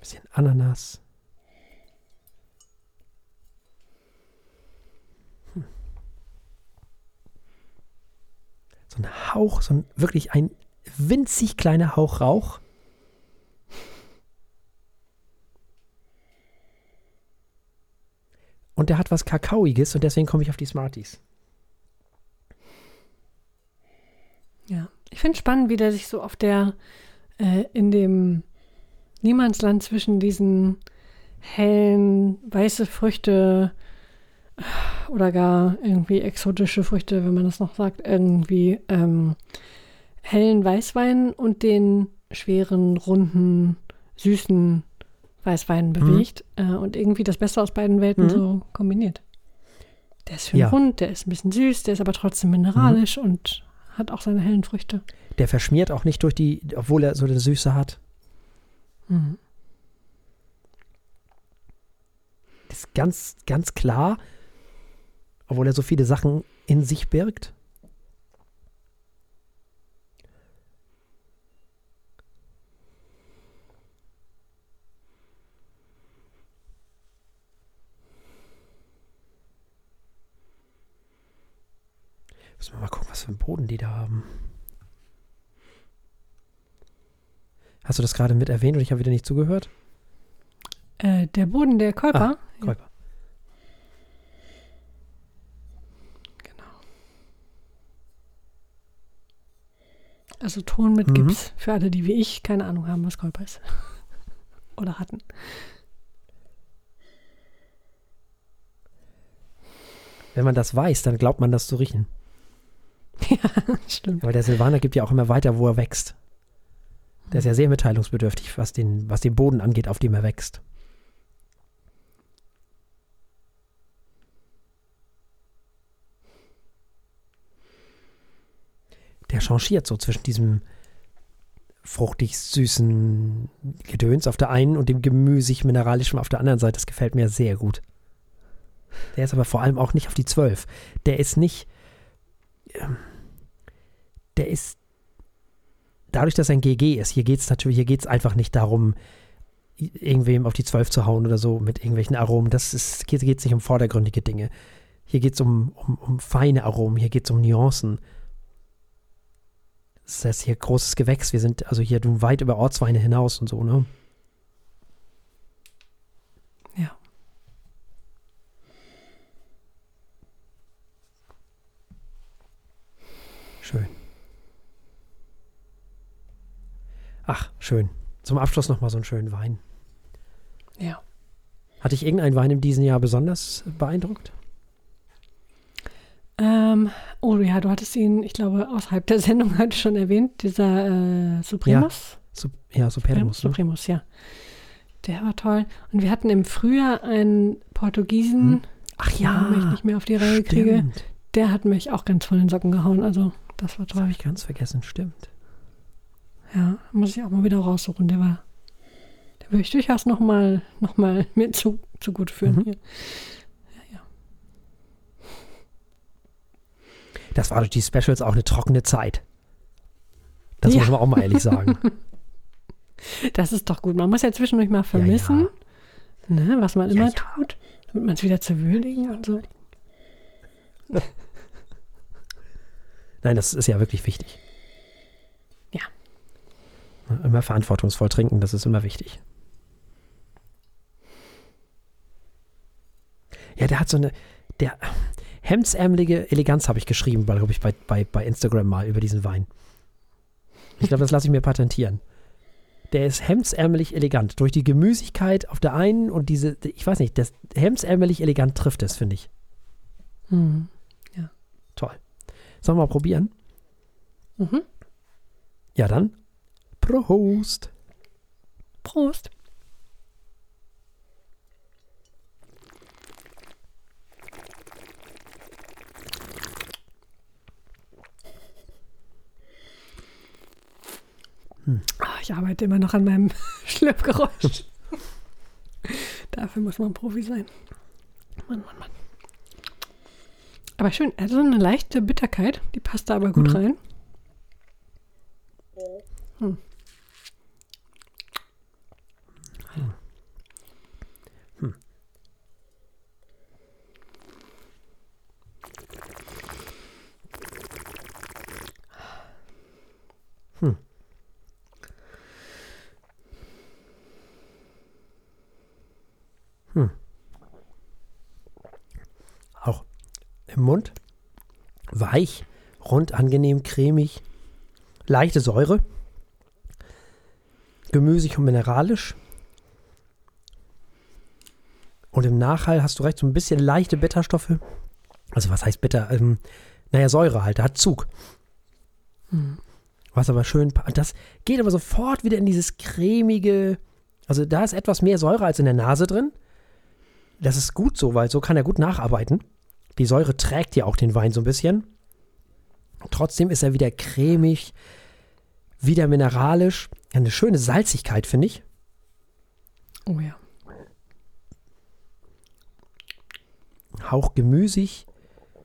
Bisschen Ananas. Hm. So ein Hauch, so ein wirklich ein winzig kleiner Hauch Rauch. Und der hat was Kakaoiges und deswegen komme ich auf die Smarties. Ja. Ich finde spannend, wie der sich so auf der, äh, in dem Niemandsland zwischen diesen hellen, weiße Früchte äh, oder gar irgendwie exotische Früchte, wenn man das noch sagt, irgendwie ähm, hellen Weißwein und den schweren, runden, süßen Weißwein bewegt äh, und irgendwie das Beste aus beiden Welten Mhm. so kombiniert. Der ist schön Ja. rund, der ist ein bisschen süß, der ist aber trotzdem mineralisch und hat auch seine hellen Früchte. Der verschmiert auch nicht durch die, obwohl er so eine Süße hat. Mhm. Das ist ganz, ganz klar, obwohl er so viele Sachen in sich birgt. Müssen wir mal gucken, was für einen Boden die da haben. Hast du das gerade mit erwähnt und ich habe wieder nicht zugehört? Äh, der Boden der Kolper. Ja, Käuper. genau. Also Ton mit Mhm. Gips für alle, die wie ich keine Ahnung haben, was Kolper ist. Oder hatten. Wenn man das weiß, dann glaubt man das zu riechen. ja, stimmt. Aber der Silvaner gibt ja auch immer weiter, wo er wächst. Der ist ja sehr mitteilungsbedürftig, was den, was den Boden angeht, auf dem er wächst. Der changiert so zwischen diesem fruchtig süßen Gedöns auf der einen und dem gemüsig mineralischen auf der anderen Seite. Das gefällt mir sehr gut. Der ist aber vor allem auch nicht auf die 12. Der ist nicht. Ähm, Der ist. Dadurch, dass er ein GG ist, hier geht es natürlich, hier geht es einfach nicht darum, irgendwem auf die 12 zu hauen oder so mit irgendwelchen Aromen. Das ist, geht es nicht um vordergründige Dinge. Hier geht es um, um, um feine Aromen, hier geht es um Nuancen. Das heißt, hier großes Gewächs. Wir sind also hier weit über Ortsweine hinaus und so, ne? Ja. Schön. Ach, schön. Zum Abschluss nochmal so einen schönen Wein. Ja. Hat dich irgendein Wein in diesem Jahr besonders beeindruckt? Ähm, oh ja, du hattest ihn, ich glaube, außerhalb der Sendung heute schon erwähnt, dieser äh, Supremus. Su ja, Supermus. Ne? Supremus, ja. Der war toll. Und wir hatten im Frühjahr einen Portugiesen, Hm? Ach den ich nicht mehr auf die Reihe kriege. Stimmt. Der hat mich auch ganz von den Socken gehauen. Also, das war Das habe toll. ich ganz vergessen, stimmt. Ja, muss ich auch mal wieder raussuchen. Der war, der würde ich durchaus noch mal, noch mal mir zu, zu gut führen Mhm. hier. Das war durch die Specials auch eine trockene Zeit. Das Ja. muss man auch mal ehrlich sagen. Das ist doch gut. Man muss ja zwischendurch mal vermissen, Ne, was man immer Ja, ja. tut, damit man es wieder zu würdigen und so. Nein, das ist ja wirklich wichtig. Ja. Immer verantwortungsvoll trinken, das ist immer wichtig. Ja, der hat so eine, der hemdsärmelige Eleganz habe ich geschrieben, glaube ich, bei, bei, bei Instagram mal über diesen Wein. Ich glaube, das lasse ich mir patentieren. Der ist hemdsärmelig elegant. Durch die Gemüsigkeit auf der einen und diese, ich weiß nicht, das hemdsärmelig elegant trifft es, finde ich. Mhm. Sollen wir mal probieren? Mhm. Ja, dann. Prost. Prost. Ah, ich arbeite immer noch an meinem Schlürfgeräusch. Dafür muss man Profi sein. Mann, Mann, Mann. Aber schön, er hat so eine leichte Bitterkeit, die passt da aber gut Mhm. rein. Hm. Auch im Mund. Weich, rund, angenehm, cremig. Leichte Säure. Gemüsig und mineralisch. Und im Nachhall hast du recht, so ein bisschen leichte Bitterstoffe. Also was heißt bitter? Ähm, naja, Säure halt, hat Zug. Was aber schön, das geht aber sofort wieder in dieses cremige, also da ist etwas mehr Säure als in der Nase drin. Das ist gut so, weil so kann er gut nacharbeiten. Die Säure trägt ja auch den Wein so ein bisschen. Trotzdem ist er wieder cremig, wieder mineralisch. Eine schöne Salzigkeit, finde ich. Oh ja. Hauch gemüsig.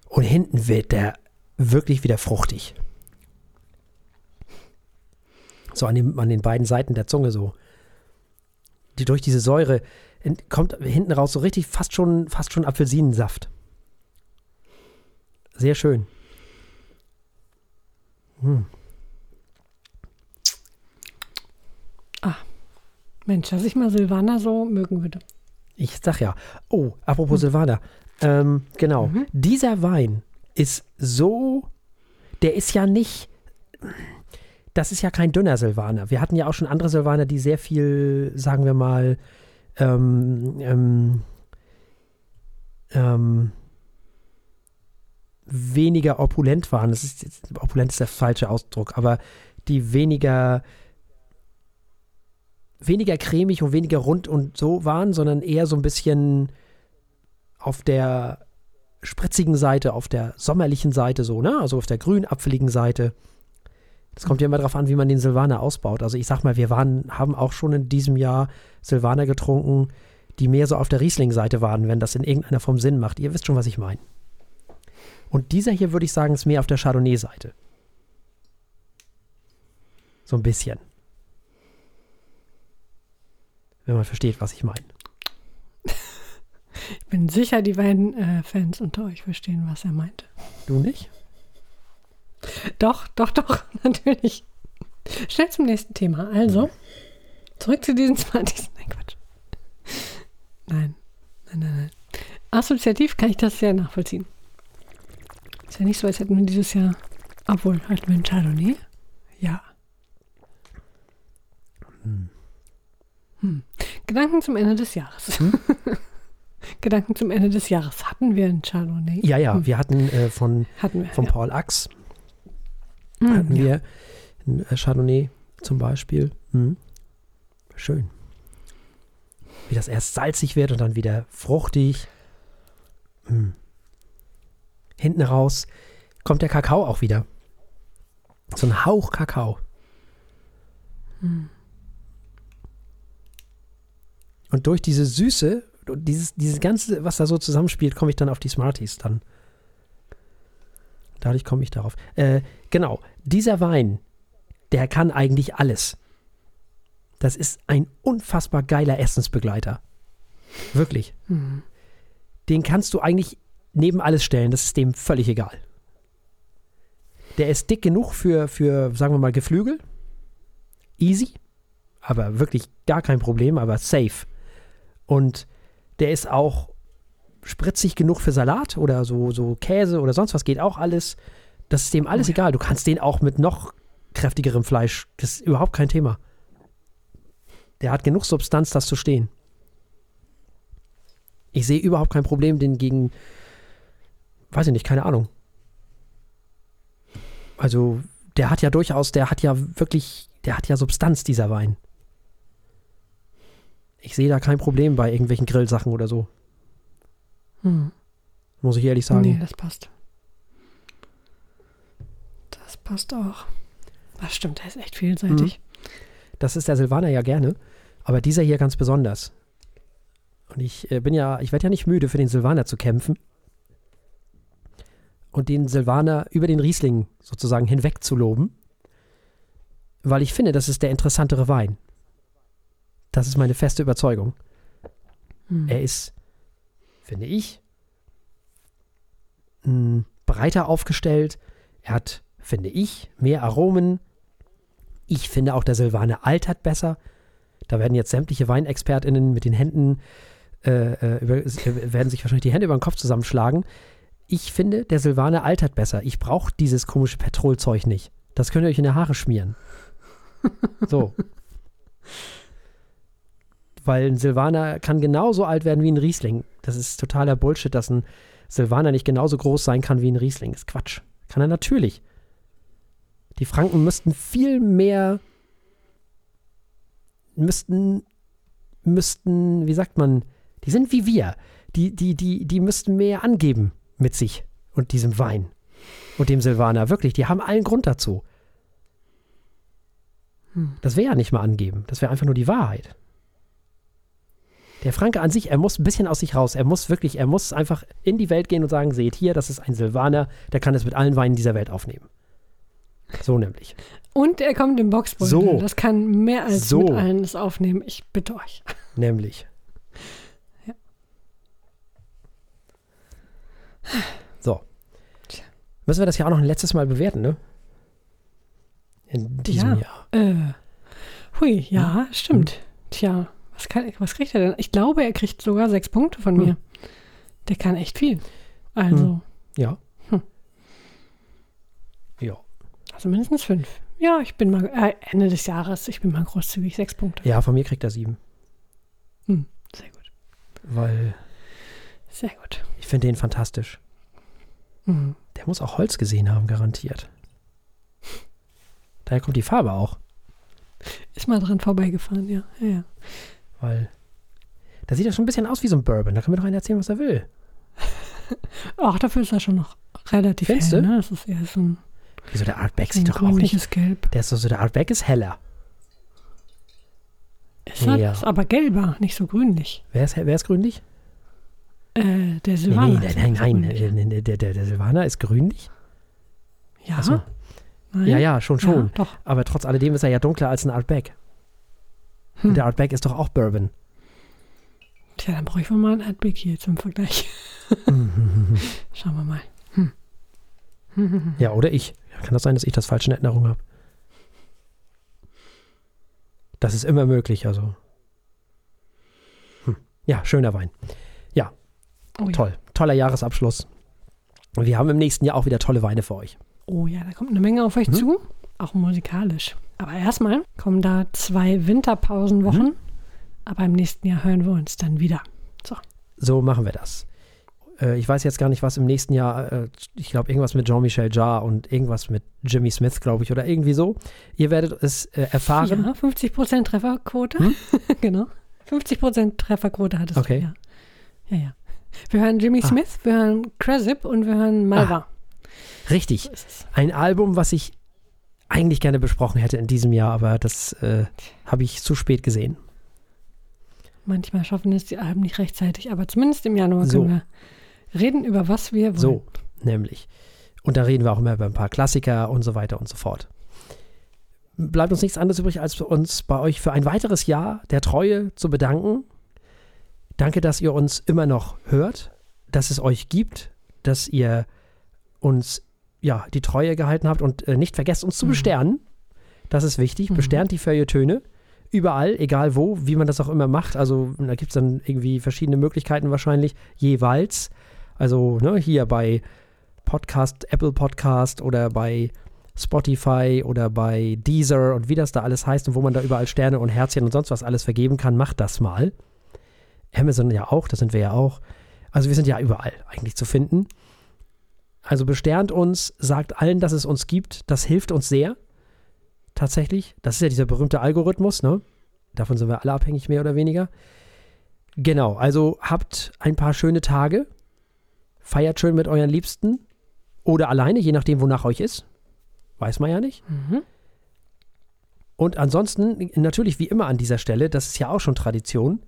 Und hinten wird der wirklich wieder fruchtig. So an, dem, an den beiden Seiten der Zunge so. Die durch diese Säure kommt hinten raus so richtig fast schon, fast schon Apfelsinensaft. Sehr schön. Mensch, dass ich mal Silvaner so mögen würde. Ich sag ja. Oh, apropos Silvaner. Ähm, genau. Dieser Wein ist so. Der ist ja nicht. Das ist ja kein dünner Silvaner. Wir hatten ja auch schon andere Silvaner, die sehr viel, sagen wir mal, ähm, ähm, ähm, weniger opulent waren. Das ist opulent ist der falsche Ausdruck, aber die weniger weniger cremig und weniger rund und so waren, sondern eher so ein bisschen auf der spritzigen Seite, auf der sommerlichen Seite so, ne? Also auf der grün-apfeligen Seite. Das kommt ja immer darauf an, wie man den Silvaner ausbaut. Also ich sag mal, wir waren, haben auch schon in diesem Jahr Silvaner getrunken, die mehr so auf der Riesling-Seite waren, wenn das in irgendeiner Form Sinn macht. Ihr wisst schon, was ich meine. Und dieser hier würde ich sagen, ist mehr auf der Chardonnay-Seite. So ein bisschen. Wenn man versteht, was ich meine. Ich bin sicher, die Weinfans unter euch verstehen, was er meinte. Du nicht? Doch, doch, doch, natürlich. Schnell zum nächsten Thema. Also, zurück zu diesen 20. Nein, Quatsch. Nein, nein, nein, nein. Assoziativ kann ich das sehr nachvollziehen. Ist ja nicht so, als hätten wir dieses Jahr, obwohl, hatten wir einen Chardonnay? Ja. Hm. Gedanken zum Ende des Jahres. Gedanken zum Ende des Jahres. Hatten wir einen Chardonnay? Ja, ja, Hm. wir hatten äh, von, Hatten wir. von ja. Paul Ax, Hm, hatten ja. wir ein äh, Chardonnay zum Beispiel. Mhm. Schön. Wie das erst salzig wird und dann wieder fruchtig. Mhm. Hinten raus kommt der Kakao auch wieder. So ein Hauch Kakao. Hm. Und durch diese Süße, dieses, dieses Ganze, was da so zusammenspielt, komme ich dann auf die Smarties dann. Dadurch komme ich darauf. Äh, genau, dieser Wein, der kann eigentlich alles. Das ist ein unfassbar geiler Essensbegleiter. Wirklich. Hm. Den kannst du eigentlich neben alles stellen, das ist dem völlig egal. Der ist dick genug für, für sagen wir mal, Geflügel. Easy. Aber wirklich gar kein Problem, aber safe. Und der ist auch spritzig genug für Salat oder so, so Käse oder sonst was geht auch alles. Das ist dem alles Oh ja. egal. Du kannst den auch mit noch kräftigerem Fleisch. Das ist überhaupt kein Thema. Der hat genug Substanz, das zu stehen. Ich sehe überhaupt kein Problem, den gegen, weiß ich nicht, keine Ahnung. Also, der hat ja durchaus, der hat ja wirklich, der hat ja Substanz, dieser Wein. Ich sehe da kein Problem bei irgendwelchen Grillsachen oder so, Hm. muss ich ehrlich sagen. Nee, das passt. Das passt auch. Das stimmt, der ist echt vielseitig. Das ist der Silvaner ja gerne, aber dieser hier ganz besonders. Und ich äh, bin ja, ich werde ja nicht müde, für den Silvaner zu kämpfen. Und den Silvaner über den Riesling sozusagen hinweg zu loben, weil ich finde, das ist der interessantere Wein. Das ist meine feste Überzeugung. Hm. Er ist, finde ich, mh, breiter aufgestellt. Er hat, finde ich, mehr Aromen. Ich finde auch, der Silvaner altert besser. Da werden jetzt sämtliche WeinexpertInnen mit den Händen, äh, äh, über, äh, werden sich wahrscheinlich die Hände über den Kopf zusammenschlagen. Ich finde, der Silvaner altert besser. Ich brauche dieses komische Petrolzeug nicht. Das könnt ihr euch in die Haare schmieren. So. Weil ein Silvaner kann genauso alt werden wie ein Riesling. Das ist totaler Bullshit, dass ein Silvaner nicht genauso groß sein kann wie ein Riesling. Das ist Quatsch. Kann er natürlich. Die Franken müssten viel mehr müssten müssten, wie sagt man, die sind wie wir. Die, die, die, die müssten mehr angeben mit sich und diesem Wein und dem Silvaner. Wirklich, die haben allen Grund dazu. Hm. Das wäre ja nicht mal angeben. Das wäre einfach nur die Wahrheit. Der Franke an sich, er muss ein bisschen aus sich raus. Er muss wirklich, er muss einfach in die Welt gehen und sagen, seht hier, das ist ein Silvaner, der kann es mit allen Weinen dieser Welt aufnehmen. So nämlich. Und er kommt im Boxbeutel. So. Das kann mehr als So. mit allen das aufnehmen. Ich bitte euch. Nämlich. So. Müssen wir das ja auch noch ein letztes Mal bewerten, ne? In diesem Ja. Jahr. Äh, hui, ja, Hm. stimmt. Tja, was, kann, was kriegt er denn? Ich glaube, er kriegt sogar sechs Punkte von Hm. mir. Der kann echt viel. Also, Ja. Hm. Ja. also mindestens fünf. Ja, ich bin mal, äh, Ende des Jahres, ich bin mal großzügig, sechs Punkte. Ja, von mir kriegt er sieben. Sehr gut. Weil Sehr gut. ich finde den fantastisch. Mhm. Der muss auch Holz gesehen haben, garantiert. Daher kommt die Farbe auch. Ist mal dran vorbeigefahren, ja. ja, ja. Weil. Da sieht er schon ein bisschen aus wie so ein Bourbon. Da kann mir doch einer erzählen, was er will. Ach, dafür ist er schon noch relativ Findest hell, ne? Das ist eher so ein, Wieso der Artback sieht doch auch nicht. Gelb. Der ist so, so der Artback ist heller. Ist Ja. das? Aber gelber, nicht so grünlich. Wer ist, wer ist grünlich? Äh, der Nee, Silvaner. nee, ist nein, nein, grünlich. nein. Der, der, der, der Silvaner ist grünlich? Ja, so. Ja, ja, schon, schon. Ja, doch. Aber trotz alledem ist er ja dunkler als ein Artback. Hm. Und der Artback ist doch auch Bourbon. Tja, dann brauche ich wohl mal ein Adblick hier zum Vergleich. Schauen wir mal. Hm. ja, oder ich. Kann das sein, dass ich das falsche in Erinnerung habe? Das ist immer möglich, also. Hm. Ja, schöner Wein. Oh, ja. Toll. Toller Jahresabschluss. Und wir haben im nächsten Jahr auch wieder tolle Weine für euch. Oh ja, da kommt eine Menge auf euch Hm? zu, auch musikalisch. Aber erstmal kommen da zwei Winterpausenwochen. Mhm. Aber im nächsten Jahr hören wir uns dann wieder. So machen wir das. Äh, ich weiß jetzt gar nicht, was im nächsten Jahr, äh, ich glaube, irgendwas mit Jean-Michel Jarre und irgendwas mit Jimmy Smith, glaube ich, oder irgendwie so. Ihr werdet es äh, erfahren. Ja, 50% Trefferquote. Hm? genau. 50% Trefferquote hattest Okay. du, ja. Ja, ja. Wir hören Jimmy Ah. Smith, wir hören Cresip und wir hören Malva. Richtig. Ist es. Ein Album, was ich eigentlich gerne besprochen hätte in diesem Jahr, aber das äh, habe ich zu spät gesehen. Manchmal schaffen es die Alben nicht rechtzeitig, aber zumindest im Januar So. können wir reden über was wir wollen. So, nämlich. Und da reden wir auch immer über ein paar Klassiker und so weiter und so fort. Bleibt uns nichts anderes übrig, als uns bei euch für ein weiteres Jahr der Treue zu bedanken. Danke, dass ihr uns immer noch hört, dass es euch gibt, dass ihr uns ja die Treue gehalten habt und äh, nicht vergesst, uns zu Mhm. besternen. Das ist wichtig. Mhm. Besternt die Feuilletöne. Überall, egal wo, wie man das auch immer macht. Also da gibt es dann irgendwie verschiedene Möglichkeiten wahrscheinlich jeweils. Also ne, hier bei Podcast, Apple Podcast oder bei Spotify oder bei Deezer und wie das da alles heißt und wo man da überall Sterne und Herzchen und sonst was alles vergeben kann, macht das mal. Amazon ja auch, das sind wir ja auch. Also wir sind ja überall eigentlich zu finden. Also besternt uns, sagt allen, dass es uns gibt. Das hilft uns sehr. Tatsächlich. Das ist ja dieser berühmte Algorithmus, ne? Davon sind wir alle abhängig, mehr oder weniger. Genau, also habt ein paar schöne Tage. Feiert schön mit euren Liebsten. Oder alleine, je nachdem, wonach euch ist. Weiß man ja nicht. Mhm. Und ansonsten, natürlich wie immer an dieser Stelle, das ist ja auch schon Tradition,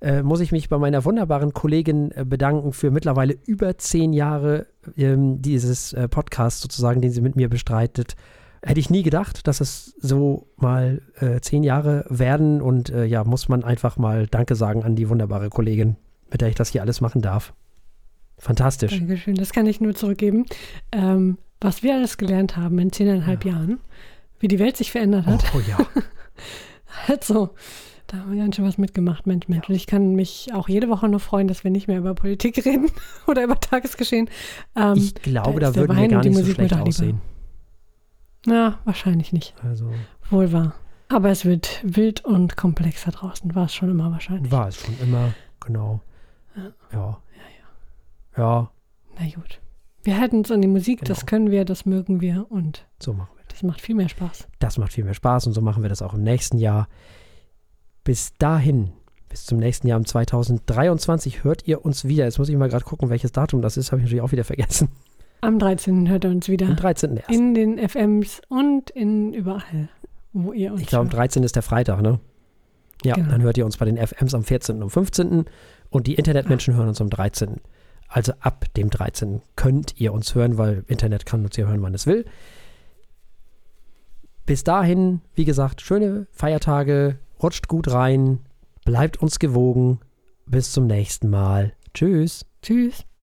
äh, muss ich mich bei meiner wunderbaren Kollegin äh, bedanken für mittlerweile über zehn Jahre ähm, dieses äh, Podcast sozusagen, den sie mit mir bestreitet. Hätte ich nie gedacht, dass es so mal äh, zehn Jahre werden und äh, ja, muss man einfach mal Danke sagen an die wunderbare Kollegin, mit der ich das hier alles machen darf. Fantastisch. Dankeschön, das kann ich nur zurückgeben. Ähm, was wir alles gelernt haben in zehneinhalb Ja. Jahren, wie die Welt sich verändert hat. Oh, oh ja. Also, da haben wir ganz schön was mitgemacht, Mensch, Mensch. Und ich kann mich auch jede Woche nur freuen, dass wir nicht mehr über Politik reden oder über Tagesgeschehen. Ähm, Ich glaube, da, der würden wir gar nicht so schlecht da aussehen. na, wahrscheinlich nicht. Also Wohl wahr. Aber es wird wild und komplexer draußen. War es schon immer wahrscheinlich. war es schon immer, genau. Ja. Ja. Ja, Na gut. Wir halten uns an die Musik, das Genau. können wir, das mögen wir und so machen wir das. das macht viel mehr Spaß. Das macht viel mehr Spaß und so machen wir das auch im nächsten Jahr. Bis dahin, bis zum nächsten Jahr im 2023 hört ihr uns wieder. Jetzt muss ich mal gerade gucken, welches Datum das ist, habe ich natürlich auch wieder vergessen. Am 13. hört er uns wieder Am 13.01. in den FMs und in überall, wo ihr uns Ich glaube, am hört. 13. ist der Freitag, ne? Ja, Genau. dann hört ihr uns bei den FMs am 14. und 15. Und die Internetmenschen hören uns am 13. Also ab dem 13. könnt ihr uns hören, weil Internet kann uns ja hören, wann es will. Bis dahin, wie gesagt, schöne Feiertage, rutscht gut rein, bleibt uns gewogen. Bis zum nächsten Mal. Tschüss. Tschüss.